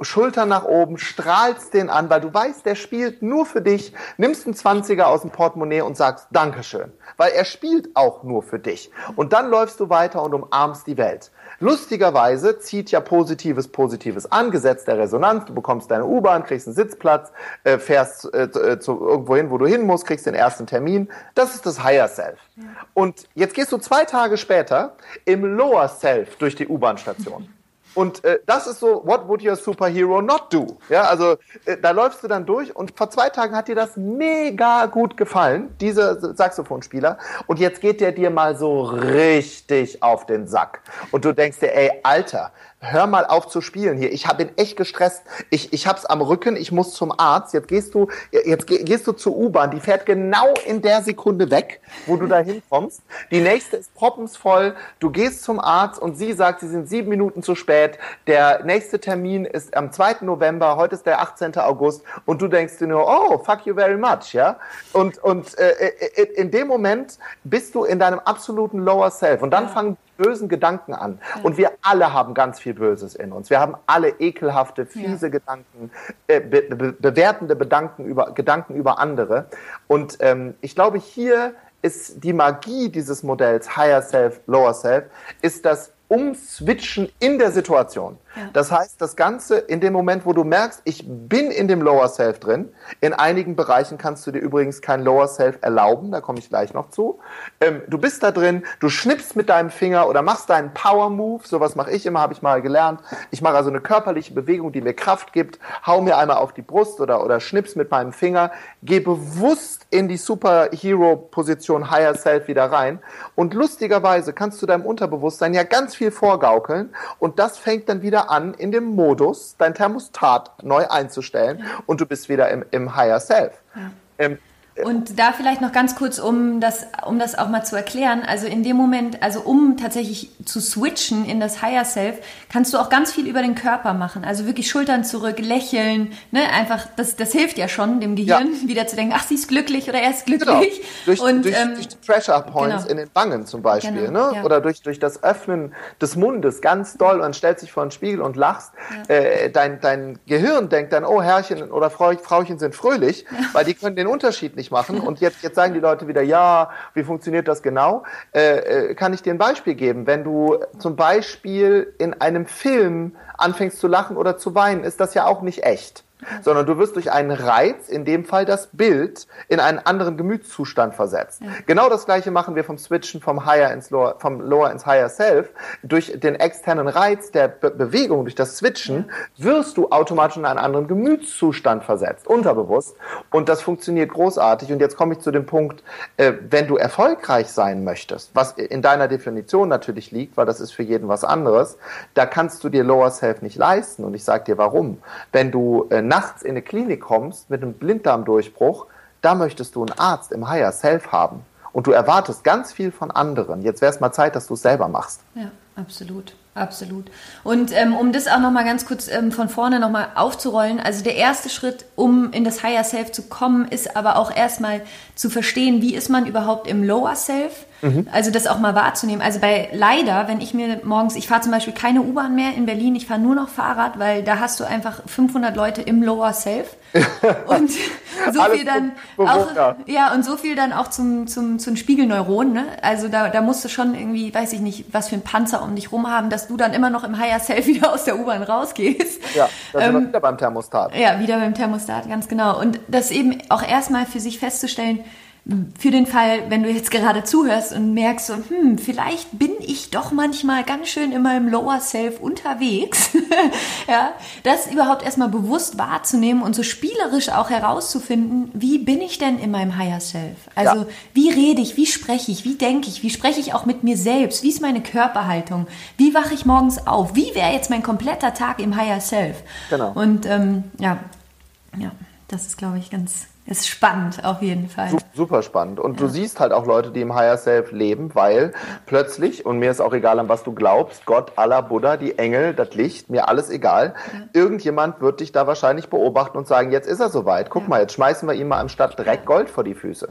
Schultern nach oben, strahlst den an, weil du weißt, der spielt nur für dich, nimmst einen Zwanziger aus dem Portemonnaie und sagst Dankeschön, weil er spielt auch nur für dich. Und dann läufst du weiter und umarmst die Welt. Lustigerweise zieht ja Positives Positives an, Gesetz der Resonanz, du bekommst deine U-Bahn, kriegst einen Sitzplatz, äh, fährst äh, äh, zu irgendwo hin, wo du hin musst, kriegst den ersten Termin. Das ist das Higher Self. Ja. Und jetzt gehst du zwei Tage später im Lower Self durch die U-Bahn-Station. Und äh, das ist so, what would your superhero not do? Ja, also äh, da läufst du dann durch und vor zwei Tagen hat dir das mega gut gefallen, dieser Saxophonspieler. Und jetzt geht der dir mal so richtig auf den Sack. Und du denkst dir, ey, Alter, hör mal auf zu spielen hier. Ich bin echt gestresst. Ich, ich hab's am Rücken, ich muss zum Arzt. Jetzt gehst du, jetzt gehst du zur U-Bahn. Die fährt genau in der Sekunde weg, wo du da hinkommst. Die nächste ist proppensvoll. Du gehst zum Arzt und sie sagt, sie sind sieben Minuten zu spät. Der nächste Termin ist am 2. November. Heute ist der 18. August. Und du denkst dir nur, oh, fuck you very much, ja? Und, und äh, äh in dem Moment bist du in deinem absoluten Lower Self. Und dann fangen bösen Gedanken an. Ja. Und wir alle haben ganz viel Böses in uns. Wir haben alle ekelhafte, fiese ja. Gedanken, äh, be be bewertende Gedanken über, Gedanken über andere. Und ähm, ich glaube, hier ist die Magie dieses Modells Higher Self, Lower Self, ist das Umswitchen in der Situation. Das heißt, das Ganze in dem Moment, wo du merkst, ich bin in dem Lower Self drin, in einigen Bereichen kannst du dir übrigens kein Lower Self erlauben, da komme ich gleich noch zu. Ähm, du bist da drin, du schnippst mit deinem Finger oder machst deinen Power Move, sowas mache ich immer, habe ich mal gelernt. Ich mache also eine körperliche Bewegung, die mir Kraft gibt, hau mir einmal auf die Brust oder, oder schnips mit meinem Finger, geh bewusst in die Superhero-Position Higher Self wieder rein und lustigerweise kannst du deinem Unterbewusstsein ja ganz viel vorgaukeln und das fängt dann wieder wieder an, in dem Modus dein Thermostat neu einzustellen und du bist wieder im, im Higher Self. Ja. Ähm, und da vielleicht noch ganz kurz, um das, um das auch mal zu erklären. Also in dem Moment, also um tatsächlich zu switchen in das Higher Self, kannst du auch ganz viel über den Körper machen. Also wirklich Schultern zurück, lächeln, ne? Einfach, das, das hilft ja schon dem Gehirn, ja. wieder zu denken, ach, sie ist glücklich oder er ist glücklich. Genau. Durch, und, durch, ähm, durch die Pressure Points genau. in den Wangen zum Beispiel, genau. ne? Ja. Oder durch, durch das Öffnen des Mundes ganz doll und stellt sich vor den Spiegel und lachst. Ja. Äh, dein, dein Gehirn denkt dann, oh, Herrchen oder Frauchen sind fröhlich, weil die können den Unterschied nicht machen. Und jetzt, jetzt sagen die Leute wieder, ja, wie funktioniert das genau? Äh, äh, kann ich dir ein Beispiel geben? Wenn du zum Beispiel in einem Film anfängst zu lachen oder zu weinen, ist das ja auch nicht echt sondern du wirst durch einen Reiz, in dem Fall das Bild, in einen anderen Gemütszustand versetzt. Ja. Genau das gleiche machen wir vom Switchen vom Higher ins Lower, vom Lower ins Higher Self. Durch den externen Reiz der Be Bewegung, durch das Switchen, wirst du automatisch in einen anderen Gemütszustand versetzt, unterbewusst. Und das funktioniert großartig. Und jetzt komme ich zu dem Punkt, äh, wenn du erfolgreich sein möchtest, was in deiner Definition natürlich liegt, weil das ist für jeden was anderes, da kannst du dir Lower Self nicht leisten. Und ich sage dir warum. Wenn du äh, nachts in eine Klinik kommst mit einem Blinddarmdurchbruch, da möchtest du einen Arzt im Higher Self haben. Und du erwartest ganz viel von anderen. Jetzt wäre es mal Zeit, dass du es selber machst. Ja, absolut. Absolut. Und ähm, um das auch nochmal ganz kurz ähm, von vorne nochmal aufzurollen, also der erste Schritt, um in das Higher Self zu kommen, ist aber auch erstmal zu verstehen, wie ist man überhaupt im Lower Self Mhm. Also das auch mal wahrzunehmen. Also bei leider, wenn ich mir morgens, ich fahre zum Beispiel keine U-Bahn mehr in Berlin, ich fahre nur noch Fahrrad, weil da hast du einfach 500 Leute im Lower Self und so viel dann auch ja und so viel dann auch zum zum zum Spiegelneuron. Ne? Also da da musst du schon irgendwie, weiß ich nicht, was für ein Panzer um dich rum haben, dass du dann immer noch im Higher Self wieder aus der U-Bahn rausgehst. Ja, da sind ähm, wir wieder beim Thermostat. Ja, wieder beim Thermostat, ganz genau. Und das eben auch erstmal für sich festzustellen für den Fall, wenn du jetzt gerade zuhörst und merkst so, hm, vielleicht bin ich doch manchmal ganz schön in meinem Lower Self unterwegs, ja, das überhaupt erstmal bewusst wahrzunehmen und so spielerisch auch herauszufinden, wie bin ich denn in meinem Higher Self? Also, ja. wie rede ich, wie spreche ich, wie denke ich, wie spreche ich auch mit mir selbst, wie ist meine Körperhaltung, wie wache ich morgens auf, wie wäre jetzt mein kompletter Tag im Higher Self? Genau. Und ähm, ja, ja, das ist, glaube ich, ganz, ist spannend auf jeden Fall. Super spannend. Und ja. du siehst halt auch Leute, die im Higher Self leben, weil plötzlich, und mir ist auch egal, an was du glaubst, Gott, Allah, Buddha, die Engel, das Licht, mir alles egal, ja. irgendjemand wird dich da wahrscheinlich beobachten und sagen, jetzt ist er soweit. Guck ja. mal, jetzt schmeißen wir ihm mal anstatt Dreck Gold vor die Füße.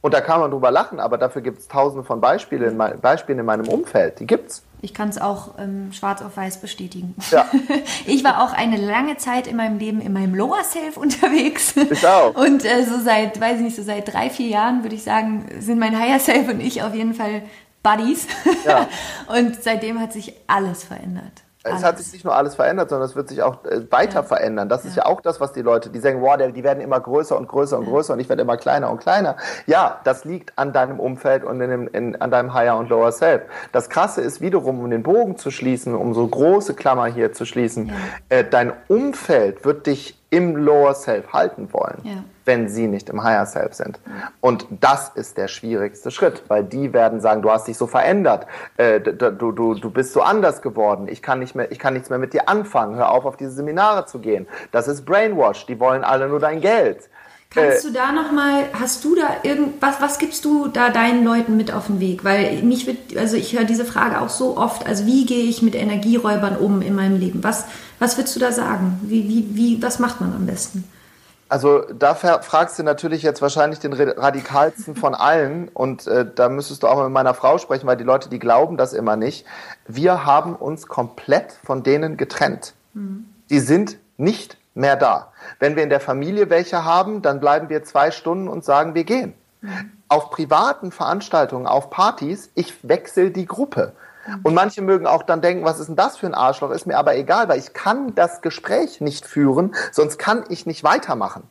Und da kann man drüber lachen, aber dafür gibt es tausende von Beispielen in, mein, Beispielen in meinem Umfeld. Die gibt's. Ich kann es auch ähm, schwarz auf weiß bestätigen. Ja. Ich war auch eine lange Zeit in meinem Leben in meinem Lower Self unterwegs. Ich auch. Und äh, so seit, weiß ich nicht, so seit drei, vier Jahren würde ich sagen, sind mein Higher Self und ich auf jeden Fall Buddies. Ja. Und seitdem hat sich alles verändert es hat sich nicht nur alles verändert, sondern es wird sich auch äh, weiter ja. verändern. Das ja. ist ja auch das, was die Leute, die sagen, wow, die werden immer größer und größer und ja. größer und ich werde immer kleiner und kleiner. Ja, das liegt an deinem Umfeld und in dem, in, an deinem Higher und Lower Self. Das Krasse ist wiederum, um den Bogen zu schließen, um so große Klammer hier zu schließen, äh, dein Umfeld wird dich im Lower Self halten wollen, ja. wenn sie nicht im Higher Self sind. Und das ist der schwierigste Schritt, weil die werden sagen, du hast dich so verändert, äh, du, du, du bist so anders geworden, ich kann, nicht mehr, ich kann nichts mehr mit dir anfangen, hör auf, auf diese Seminare zu gehen. Das ist Brainwash, die wollen alle nur dein Geld. Kannst äh, du da nochmal, hast du da irgendwas, was gibst du da deinen Leuten mit auf den Weg? Weil mich wird, also ich höre diese Frage auch so oft, also wie gehe ich mit Energieräubern um in meinem Leben? Was, was würdest du da sagen? Wie, wie, wie, was macht man am besten? Also da fragst du natürlich jetzt wahrscheinlich den radikalsten von allen und äh, da müsstest du auch mal mit meiner Frau sprechen, weil die Leute, die glauben das immer nicht. Wir haben uns komplett von denen getrennt. Mhm. Die sind nicht mehr da. Wenn wir in der Familie welche haben, dann bleiben wir zwei Stunden und sagen, wir gehen. Mhm. Auf privaten Veranstaltungen, auf Partys, ich wechsle die Gruppe. Und manche mögen auch dann denken, was ist denn das für ein Arschloch? Ist mir aber egal, weil ich kann das Gespräch nicht führen, sonst kann ich nicht weitermachen.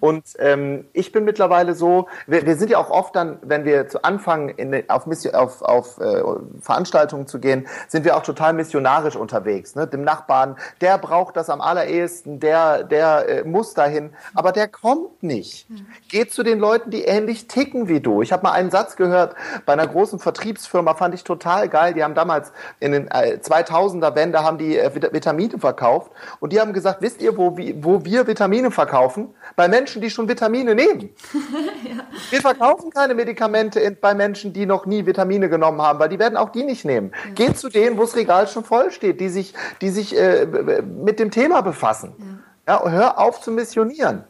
Und ähm, ich bin mittlerweile so, wir, wir, sind ja auch oft dann, wenn wir zu Anfang in, auf, Mission, auf, auf äh, Veranstaltungen zu gehen, sind wir auch total missionarisch unterwegs. Ne? Dem Nachbarn, der braucht das am allerersten, der, der äh, muss dahin, aber der kommt nicht. Geht zu den Leuten, die ähnlich ticken wie du. Ich habe mal einen Satz gehört bei einer großen Vertriebsfirma, fand ich total geil. Die haben damals in den äh, 2000er Wende haben die äh, Vitamine verkauft und die haben gesagt, wisst ihr, wo, wo wir Vitamine verkaufen? Bei Menschen, die schon Vitamine nehmen. ja. Wir verkaufen keine Medikamente bei Menschen, die noch nie Vitamine genommen haben, weil die werden auch die nicht nehmen. Ja. Geht zu denen, wo das Regal schon voll steht, die sich, die sich äh, mit dem Thema befassen. Ja. ja hör auf zu missionieren.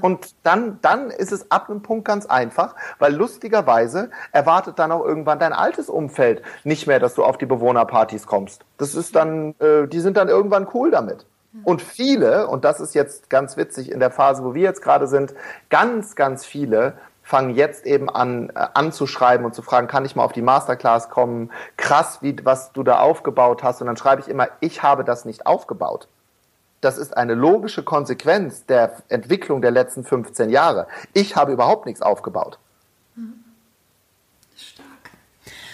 Und dann, dann ist es ab einem Punkt ganz einfach, weil lustigerweise erwartet dann auch irgendwann dein altes Umfeld nicht mehr, dass du auf die Bewohnerpartys kommst. Das ist dann, äh, die sind dann irgendwann cool damit. Und viele, und das ist jetzt ganz witzig in der Phase, wo wir jetzt gerade sind, ganz, ganz viele fangen jetzt eben an, äh, anzuschreiben und zu fragen, kann ich mal auf die Masterclass kommen? Krass, wie, was du da aufgebaut hast. Und dann schreibe ich immer, ich habe das nicht aufgebaut. Das ist eine logische Konsequenz der Entwicklung der letzten 15 Jahre. Ich habe überhaupt nichts aufgebaut.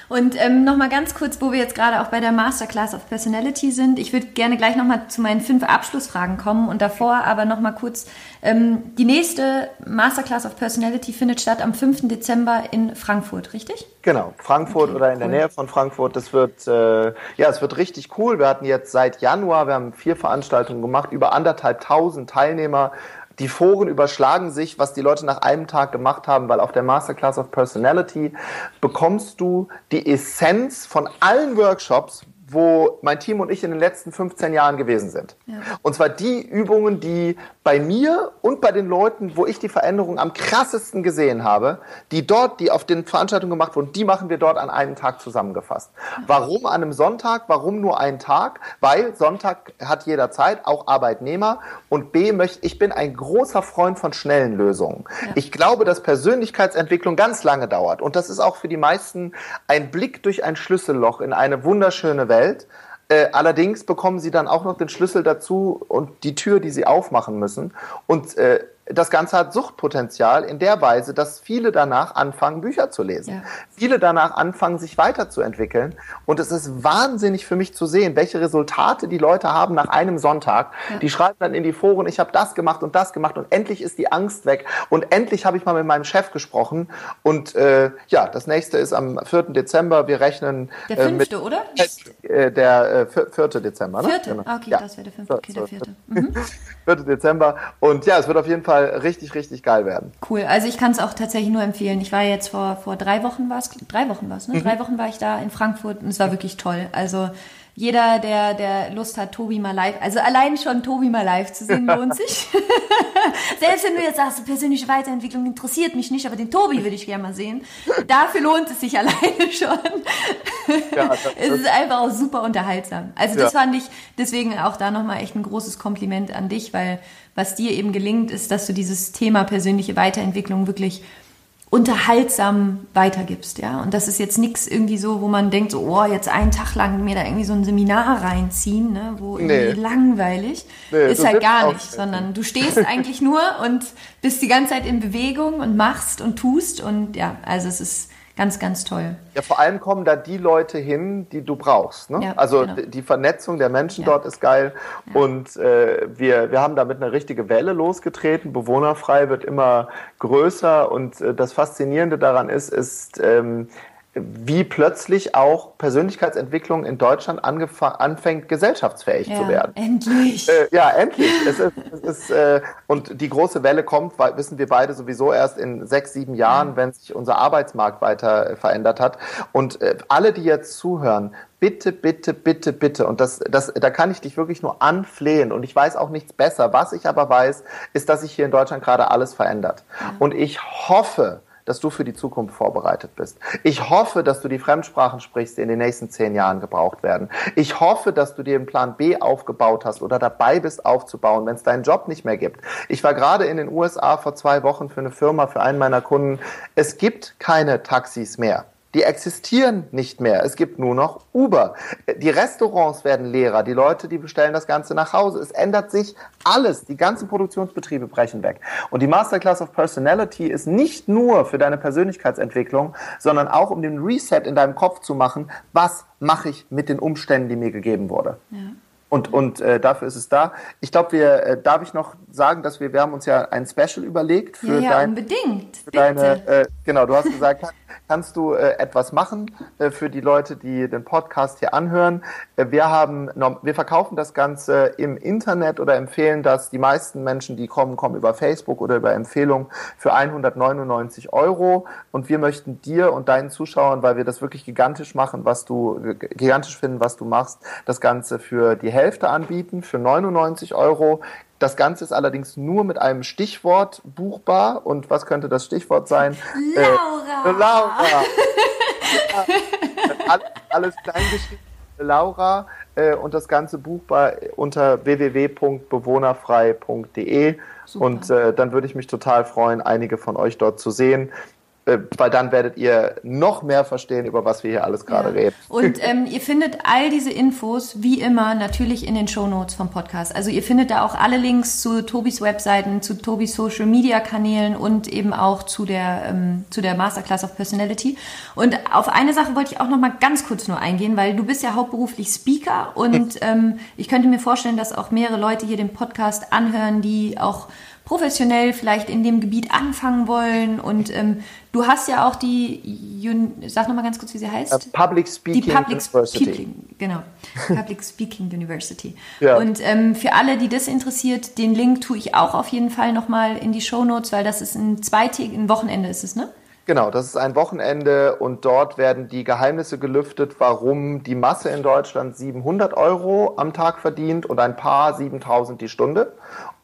Und ähm, nochmal ganz kurz, wo wir jetzt gerade auch bei der Masterclass of Personality sind. Ich würde gerne gleich nochmal zu meinen fünf Abschlussfragen kommen und davor aber nochmal kurz, ähm, die nächste Masterclass of Personality findet statt am 5. Dezember in Frankfurt, richtig? Genau, Frankfurt okay, oder in cool. der Nähe von Frankfurt. Das wird, äh, ja, es wird richtig cool. Wir hatten jetzt seit Januar, wir haben vier Veranstaltungen gemacht, über anderthalb tausend Teilnehmer die Foren überschlagen sich, was die Leute nach einem Tag gemacht haben, weil auf der Masterclass of Personality bekommst du die Essenz von allen Workshops, wo mein Team und ich in den letzten 15 Jahren gewesen sind. Ja. Und zwar die Übungen, die bei mir und bei den Leuten, wo ich die Veränderung am krassesten gesehen habe, die dort, die auf den Veranstaltungen gemacht wurden, die machen wir dort an einem Tag zusammengefasst. Ja. Warum an einem Sonntag? Warum nur einen Tag? Weil Sonntag hat jeder Zeit, auch Arbeitnehmer. Und B möchte, ich bin ein großer Freund von schnellen Lösungen. Ja. Ich glaube, dass Persönlichkeitsentwicklung ganz lange dauert. Und das ist auch für die meisten ein Blick durch ein Schlüsselloch in eine wunderschöne Welt Welt. Äh, allerdings bekommen sie dann auch noch den Schlüssel dazu und die Tür, die sie aufmachen müssen. Und äh, das Ganze hat Suchtpotenzial in der Weise, dass viele danach anfangen, Bücher zu lesen. Ja. Viele danach anfangen, sich weiterzuentwickeln. Und es ist wahnsinnig für mich zu sehen, welche Resultate die Leute haben nach einem Sonntag. Ja. Die schreiben dann in die Foren, ich habe das gemacht und das gemacht und endlich ist die Angst weg und endlich habe ich mal mit meinem Chef gesprochen. Und äh, ja, das nächste ist am 4. Dezember. Wir rechnen. Der äh, fünfte, äh, oder? Äh, der äh, 4. Dezember. Ne? Vierte? Genau. Okay, ja. das wäre der fünfte. Okay, der vierte. Mhm. 4. Dezember. Und ja, es wird auf jeden Fall richtig, richtig geil werden. Cool. Also ich kann es auch tatsächlich nur empfehlen. Ich war jetzt vor, vor drei Wochen war es, drei Wochen war es, ne? Mhm. Drei Wochen war ich da in Frankfurt und es war wirklich toll. Also jeder, der, der Lust hat, Tobi mal live, also allein schon Tobi mal live zu sehen, lohnt sich. Selbst wenn du jetzt sagst, persönliche Weiterentwicklung interessiert mich nicht, aber den Tobi würde ich gerne mal sehen. Dafür lohnt es sich alleine schon. Ja, es ist einfach auch super unterhaltsam. Also das ja. fand ich deswegen auch da nochmal echt ein großes Kompliment an dich, weil was dir eben gelingt, ist, dass du dieses Thema persönliche Weiterentwicklung wirklich unterhaltsam weitergibst, ja. Und das ist jetzt nichts irgendwie so, wo man denkt, so, oh, jetzt einen Tag lang mir da irgendwie so ein Seminar reinziehen, ne, wo irgendwie nee. langweilig. Nee, ist halt gar nicht, sondern du stehst eigentlich nur und bist die ganze Zeit in Bewegung und machst und tust und ja, also es ist ganz, ganz toll. Ja, vor allem kommen da die Leute hin, die du brauchst. Ne? Ja, also genau. die Vernetzung der Menschen ja. dort ist geil. Ja. Und äh, wir, wir haben damit eine richtige Welle losgetreten. Bewohnerfrei wird immer größer. Und äh, das Faszinierende daran ist, ist, ähm, wie plötzlich auch Persönlichkeitsentwicklung in Deutschland anfängt, gesellschaftsfähig ja, zu werden. Endlich. Äh, ja, endlich. es ist, es ist, äh, und die große Welle kommt, weil, wissen wir beide sowieso erst in sechs, sieben Jahren, wenn sich unser Arbeitsmarkt weiter äh, verändert hat. Und äh, alle, die jetzt zuhören, bitte, bitte, bitte, bitte, und das, das, da kann ich dich wirklich nur anflehen und ich weiß auch nichts besser. Was ich aber weiß, ist, dass sich hier in Deutschland gerade alles verändert. Ja. Und ich hoffe, dass du für die Zukunft vorbereitet bist. Ich hoffe, dass du die Fremdsprachen sprichst, die in den nächsten zehn Jahren gebraucht werden. Ich hoffe, dass du dir einen Plan B aufgebaut hast oder dabei bist aufzubauen, wenn es deinen Job nicht mehr gibt. Ich war gerade in den USA vor zwei Wochen für eine Firma, für einen meiner Kunden. Es gibt keine Taxis mehr. Die existieren nicht mehr. Es gibt nur noch Uber. Die Restaurants werden leerer, die Leute, die bestellen das Ganze nach Hause. Es ändert sich alles. Die ganzen Produktionsbetriebe brechen weg. Und die Masterclass of Personality ist nicht nur für deine Persönlichkeitsentwicklung, sondern auch um den Reset in deinem Kopf zu machen, was mache ich mit den Umständen, die mir gegeben wurde. Ja. Und, und äh, dafür ist es da. Ich glaube, wir äh, darf ich noch sagen, dass wir, wir haben uns ja ein Special überlegt für, ja, ja, dein, unbedingt. für deine, äh, genau, du hast gesagt, kannst du äh, etwas machen äh, für die Leute, die den Podcast hier anhören. Äh, wir haben, wir verkaufen das Ganze im Internet oder empfehlen das. Die meisten Menschen, die kommen, kommen über Facebook oder über Empfehlung für 199 Euro. Und wir möchten dir und deinen Zuschauern, weil wir das wirklich gigantisch machen, was du gigantisch finden, was du machst, das Ganze für die Hälfte anbieten, für 99 Euro. Das Ganze ist allerdings nur mit einem Stichwort buchbar. Und was könnte das Stichwort sein? Laura! Äh, Laura! alles, alles kleingeschrieben. Laura äh, und das Ganze buchbar unter www.bewohnerfrei.de. Und äh, dann würde ich mich total freuen, einige von euch dort zu sehen. Äh, weil dann werdet ihr noch mehr verstehen, über was wir hier alles gerade ja. reden. Und ähm, ihr findet all diese Infos wie immer natürlich in den Show Notes vom Podcast. Also ihr findet da auch alle Links zu Tobis Webseiten, zu Tobis Social Media Kanälen und eben auch zu der ähm, zu der Masterclass of Personality. Und auf eine Sache wollte ich auch noch mal ganz kurz nur eingehen, weil du bist ja hauptberuflich Speaker und ähm, ich könnte mir vorstellen, dass auch mehrere Leute hier den Podcast anhören, die auch professionell vielleicht in dem Gebiet anfangen wollen. Und ähm, du hast ja auch die, sag nochmal ganz kurz, wie sie heißt. Uh, Public Speaking die Public University. Speaking, genau. Public Speaking University. Ja. Und ähm, für alle, die das interessiert, den Link tue ich auch auf jeden Fall nochmal in die Show Notes, weil das ist ein zweitägiges, Wochenende ist es, ne? Genau, das ist ein Wochenende und dort werden die Geheimnisse gelüftet, warum die Masse in Deutschland 700 Euro am Tag verdient und ein paar 7000 die Stunde.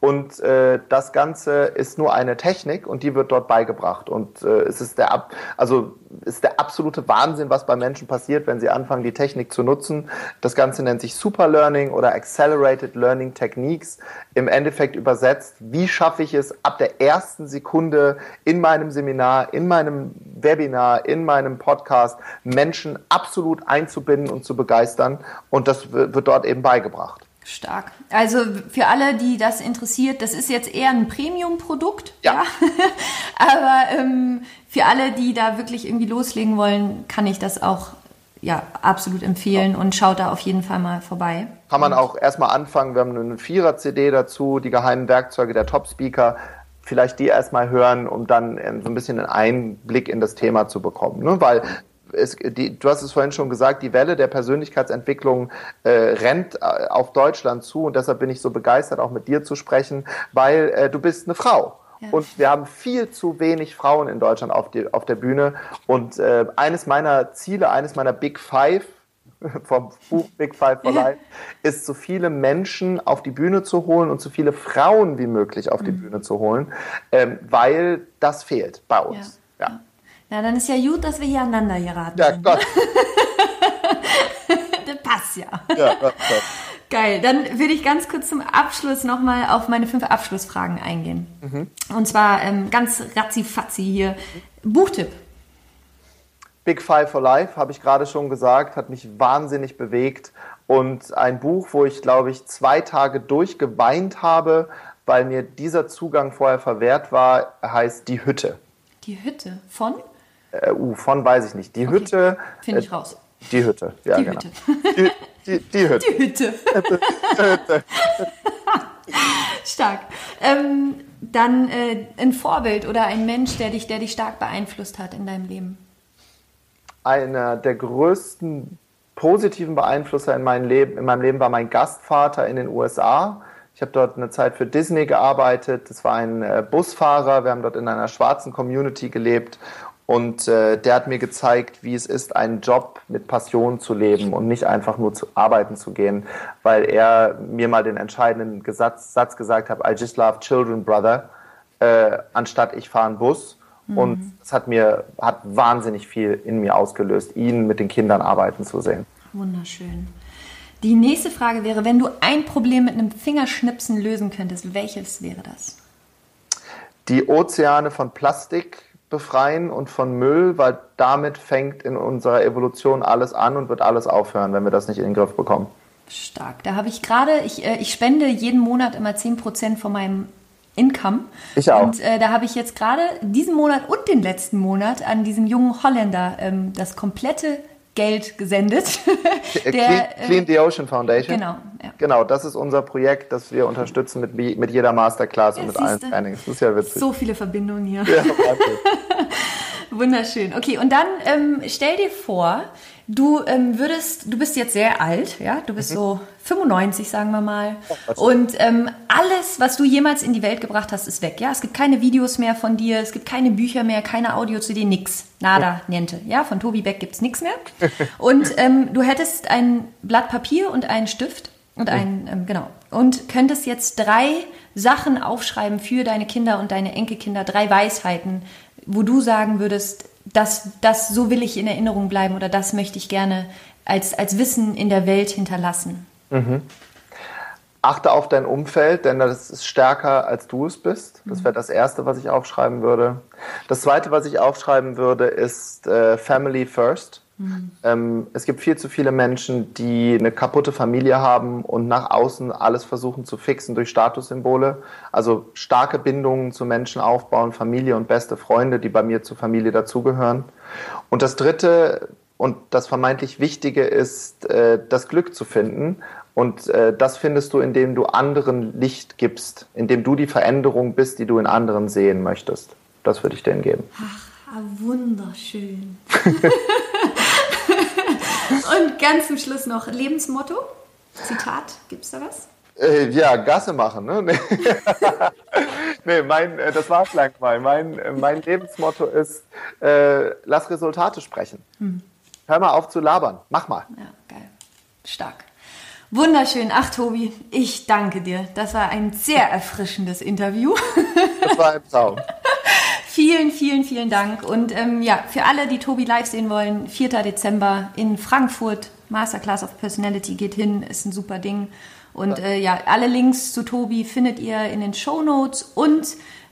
Und äh, das Ganze ist nur eine Technik und die wird dort beigebracht. Und äh, es ist der, also ist der absolute Wahnsinn, was bei Menschen passiert, wenn sie anfangen, die Technik zu nutzen. Das Ganze nennt sich Super Learning oder Accelerated Learning Techniques. Im Endeffekt übersetzt, wie schaffe ich es ab der ersten Sekunde in meinem Seminar, in meinem Webinar, in meinem Podcast Menschen absolut einzubinden und zu begeistern. Und das wird dort eben beigebracht. Stark. Also für alle, die das interessiert, das ist jetzt eher ein Premium-Produkt, ja. ja. Aber ähm, für alle, die da wirklich irgendwie loslegen wollen, kann ich das auch ja absolut empfehlen ja. und schaut da auf jeden Fall mal vorbei. Kann man auch erstmal anfangen. Wir haben eine Vierer-CD dazu, die geheimen Werkzeuge der Top-Speaker. Vielleicht die erstmal hören, um dann ähm, so ein bisschen einen Einblick in das Thema zu bekommen. Ne? Weil es, die, du hast es vorhin schon gesagt, die Welle der Persönlichkeitsentwicklung äh, rennt äh, auf Deutschland zu und deshalb bin ich so begeistert, auch mit dir zu sprechen, weil äh, du bist eine Frau. Ja. Und wir haben viel zu wenig Frauen in Deutschland auf, die, auf der Bühne. Und äh, eines meiner Ziele, eines meiner Big Five vom Buch Big Five for Life, ist so viele Menschen auf die Bühne zu holen und so viele Frauen wie möglich auf die mhm. Bühne zu holen, ähm, weil das fehlt bei uns. Ja. Na, dann ist ja gut, dass wir hier aneinander geraten ja, sind. Gott. das passt ja. Ja, Gott, Gott. Geil. Dann würde ich ganz kurz zum Abschluss nochmal auf meine fünf Abschlussfragen eingehen. Mhm. Und zwar ähm, ganz ratzi-fatzi hier. Buchtipp. Big Five for Life, habe ich gerade schon gesagt, hat mich wahnsinnig bewegt. Und ein Buch, wo ich, glaube ich, zwei Tage durchgeweint habe, weil mir dieser Zugang vorher verwehrt war, heißt Die Hütte. Die Hütte von? Äh, uh, von weiß ich nicht. Die okay. Hütte. Finde ich äh, raus. Die Hütte, ja, die genau. Hütte. Die, die, die Hütte. Die Hütte. Hütte. Stark. Ähm, dann äh, ein Vorbild oder ein Mensch, der dich, der dich stark beeinflusst hat in deinem Leben? Einer der größten positiven Beeinflusser in, mein Leben, in meinem Leben war mein Gastvater in den USA. Ich habe dort eine Zeit für Disney gearbeitet. Das war ein äh, Busfahrer. Wir haben dort in einer schwarzen Community gelebt. Und äh, der hat mir gezeigt, wie es ist, einen Job mit Passion zu leben und nicht einfach nur zu arbeiten zu gehen, weil er mir mal den entscheidenden Gesatz, Satz gesagt hat, I just love children, brother, äh, anstatt ich fahre einen Bus. Mhm. Und es hat mir, hat wahnsinnig viel in mir ausgelöst, ihn mit den Kindern arbeiten zu sehen. Wunderschön. Die nächste Frage wäre, wenn du ein Problem mit einem Fingerschnipsen lösen könntest, welches wäre das? Die Ozeane von Plastik befreien und von Müll, weil damit fängt in unserer Evolution alles an und wird alles aufhören, wenn wir das nicht in den Griff bekommen. Stark. Da habe ich gerade, ich, äh, ich spende jeden Monat immer 10% von meinem Income. Ich auch. Und äh, da habe ich jetzt gerade diesen Monat und den letzten Monat an diesen jungen Holländer ähm, das komplette Geld gesendet. Der, Clean, äh, Clean, the Ocean Foundation. Genau. Ja. Genau, das ist unser Projekt, das wir unterstützen mit, mit jeder Masterclass ja, und mit allen Trainings. Das ist ja witzig. So viele Verbindungen hier. Ja, Wunderschön. Okay, und dann ähm, stell dir vor, Du ähm, würdest, du bist jetzt sehr alt, ja, du bist mhm. so 95, sagen wir mal. Und ähm, alles, was du jemals in die Welt gebracht hast, ist weg. Ja, es gibt keine Videos mehr von dir, es gibt keine Bücher mehr, keine Audio zu dir, nix, nada, niente. Ja, von Tobi Beck gibt's nichts mehr. Und ähm, du hättest ein Blatt Papier und einen Stift und ein, ähm, genau, und könntest jetzt drei Sachen aufschreiben für deine Kinder und deine Enkelkinder, drei Weisheiten, wo du sagen würdest, das, das, so will ich in Erinnerung bleiben oder das möchte ich gerne als, als Wissen in der Welt hinterlassen. Mhm. Achte auf dein Umfeld, denn das ist stärker, als du es bist. Das wäre das Erste, was ich aufschreiben würde. Das Zweite, was ich aufschreiben würde, ist äh, Family First. Mhm. Ähm, es gibt viel zu viele Menschen, die eine kaputte Familie haben und nach außen alles versuchen zu fixen durch Statussymbole. Also starke Bindungen zu Menschen aufbauen, Familie und beste Freunde, die bei mir zur Familie dazugehören. Und das Dritte und das vermeintlich Wichtige ist, äh, das Glück zu finden. Und äh, das findest du, indem du anderen Licht gibst, indem du die Veränderung bist, die du in anderen sehen möchtest. Das würde ich denen geben. Ach, wunderschön. Und ganz zum Schluss noch Lebensmotto. Zitat, gibt es da was? Äh, ja, Gasse machen, ne? Nee, nee mein, äh, das war's lang mal. Mein, äh, mein Lebensmotto ist, äh, lass Resultate sprechen. Hm. Hör mal auf zu labern. Mach mal. Ja, geil. Stark. Wunderschön. Ach, Tobi, ich danke dir. Das war ein sehr erfrischendes Interview. Das war ein Traum. Vielen, vielen, vielen Dank. Und ähm, ja, für alle, die Tobi live sehen wollen, 4. Dezember in Frankfurt, Masterclass of Personality geht hin, ist ein super Ding. Und äh, ja, alle Links zu Tobi findet ihr in den Show Notes und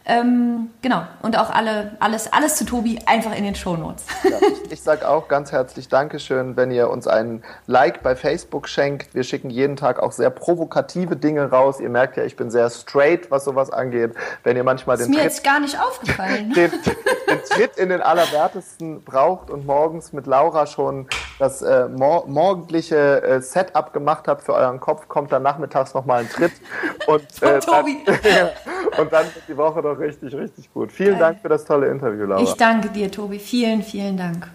ähm, genau, und auch alle, alles, alles zu Tobi einfach in den Shownotes. Ja, ich, ich sage auch ganz herzlich Dankeschön, wenn ihr uns einen Like bei Facebook schenkt. Wir schicken jeden Tag auch sehr provokative Dinge raus. Ihr merkt ja, ich bin sehr straight, was sowas angeht. Wenn ihr manchmal den ist mir Tritt, jetzt gar nicht aufgefallen. Den, den, Tritt in den Allerwertesten braucht und morgens mit Laura schon das äh, mor morgendliche äh, Setup gemacht habt für euren Kopf, kommt dann nachmittags nochmal ein Tritt. Und, äh, Tobi. Dann, und dann wird die Woche doch richtig, richtig gut. Vielen Geil. Dank für das tolle Interview, Laura. Ich danke dir, Tobi. Vielen, vielen Dank.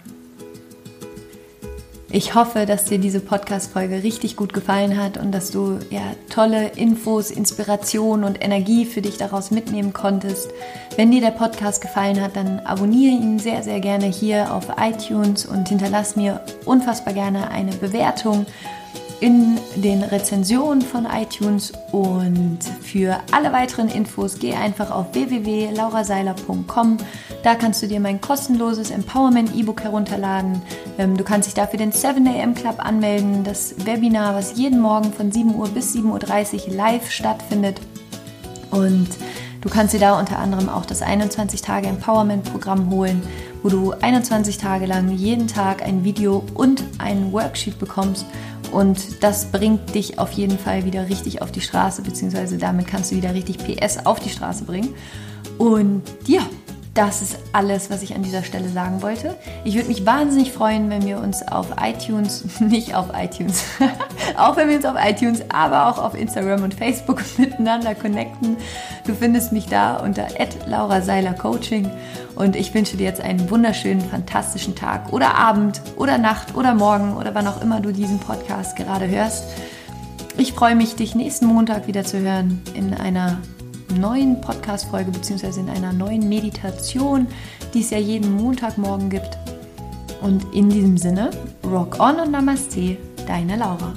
Ich hoffe, dass dir diese Podcast-Folge richtig gut gefallen hat und dass du ja tolle Infos, Inspiration und Energie für dich daraus mitnehmen konntest. Wenn dir der Podcast gefallen hat, dann abonniere ihn sehr, sehr gerne hier auf iTunes und hinterlass mir unfassbar gerne eine Bewertung in den Rezensionen von iTunes und für alle weiteren Infos geh einfach auf www.lauraseiler.com. Da kannst du dir mein kostenloses Empowerment E-Book herunterladen. Ähm, du kannst dich dafür den 7 AM Club anmelden, das Webinar, was jeden Morgen von 7 Uhr bis 7.30 Uhr live stattfindet. Und du kannst dir da unter anderem auch das 21 Tage Empowerment Programm holen, wo du 21 Tage lang jeden Tag ein Video und ein Worksheet bekommst und das bringt dich auf jeden Fall wieder richtig auf die Straße, beziehungsweise damit kannst du wieder richtig PS auf die Straße bringen. Und ja, das ist alles, was ich an dieser Stelle sagen wollte. Ich würde mich wahnsinnig freuen, wenn wir uns auf iTunes, nicht auf iTunes, auch wenn wir uns auf iTunes, aber auch auf Instagram und Facebook miteinander connecten. Du findest mich da unter Laura Seiler Coaching und ich wünsche dir jetzt einen wunderschönen, fantastischen Tag oder Abend oder Nacht oder Morgen oder wann auch immer du diesen Podcast gerade hörst. Ich freue mich, dich nächsten Montag wieder zu hören in einer neuen Podcast-Folge bzw. in einer neuen Meditation, die es ja jeden Montagmorgen gibt. Und in diesem Sinne, Rock on und Namaste, deine Laura.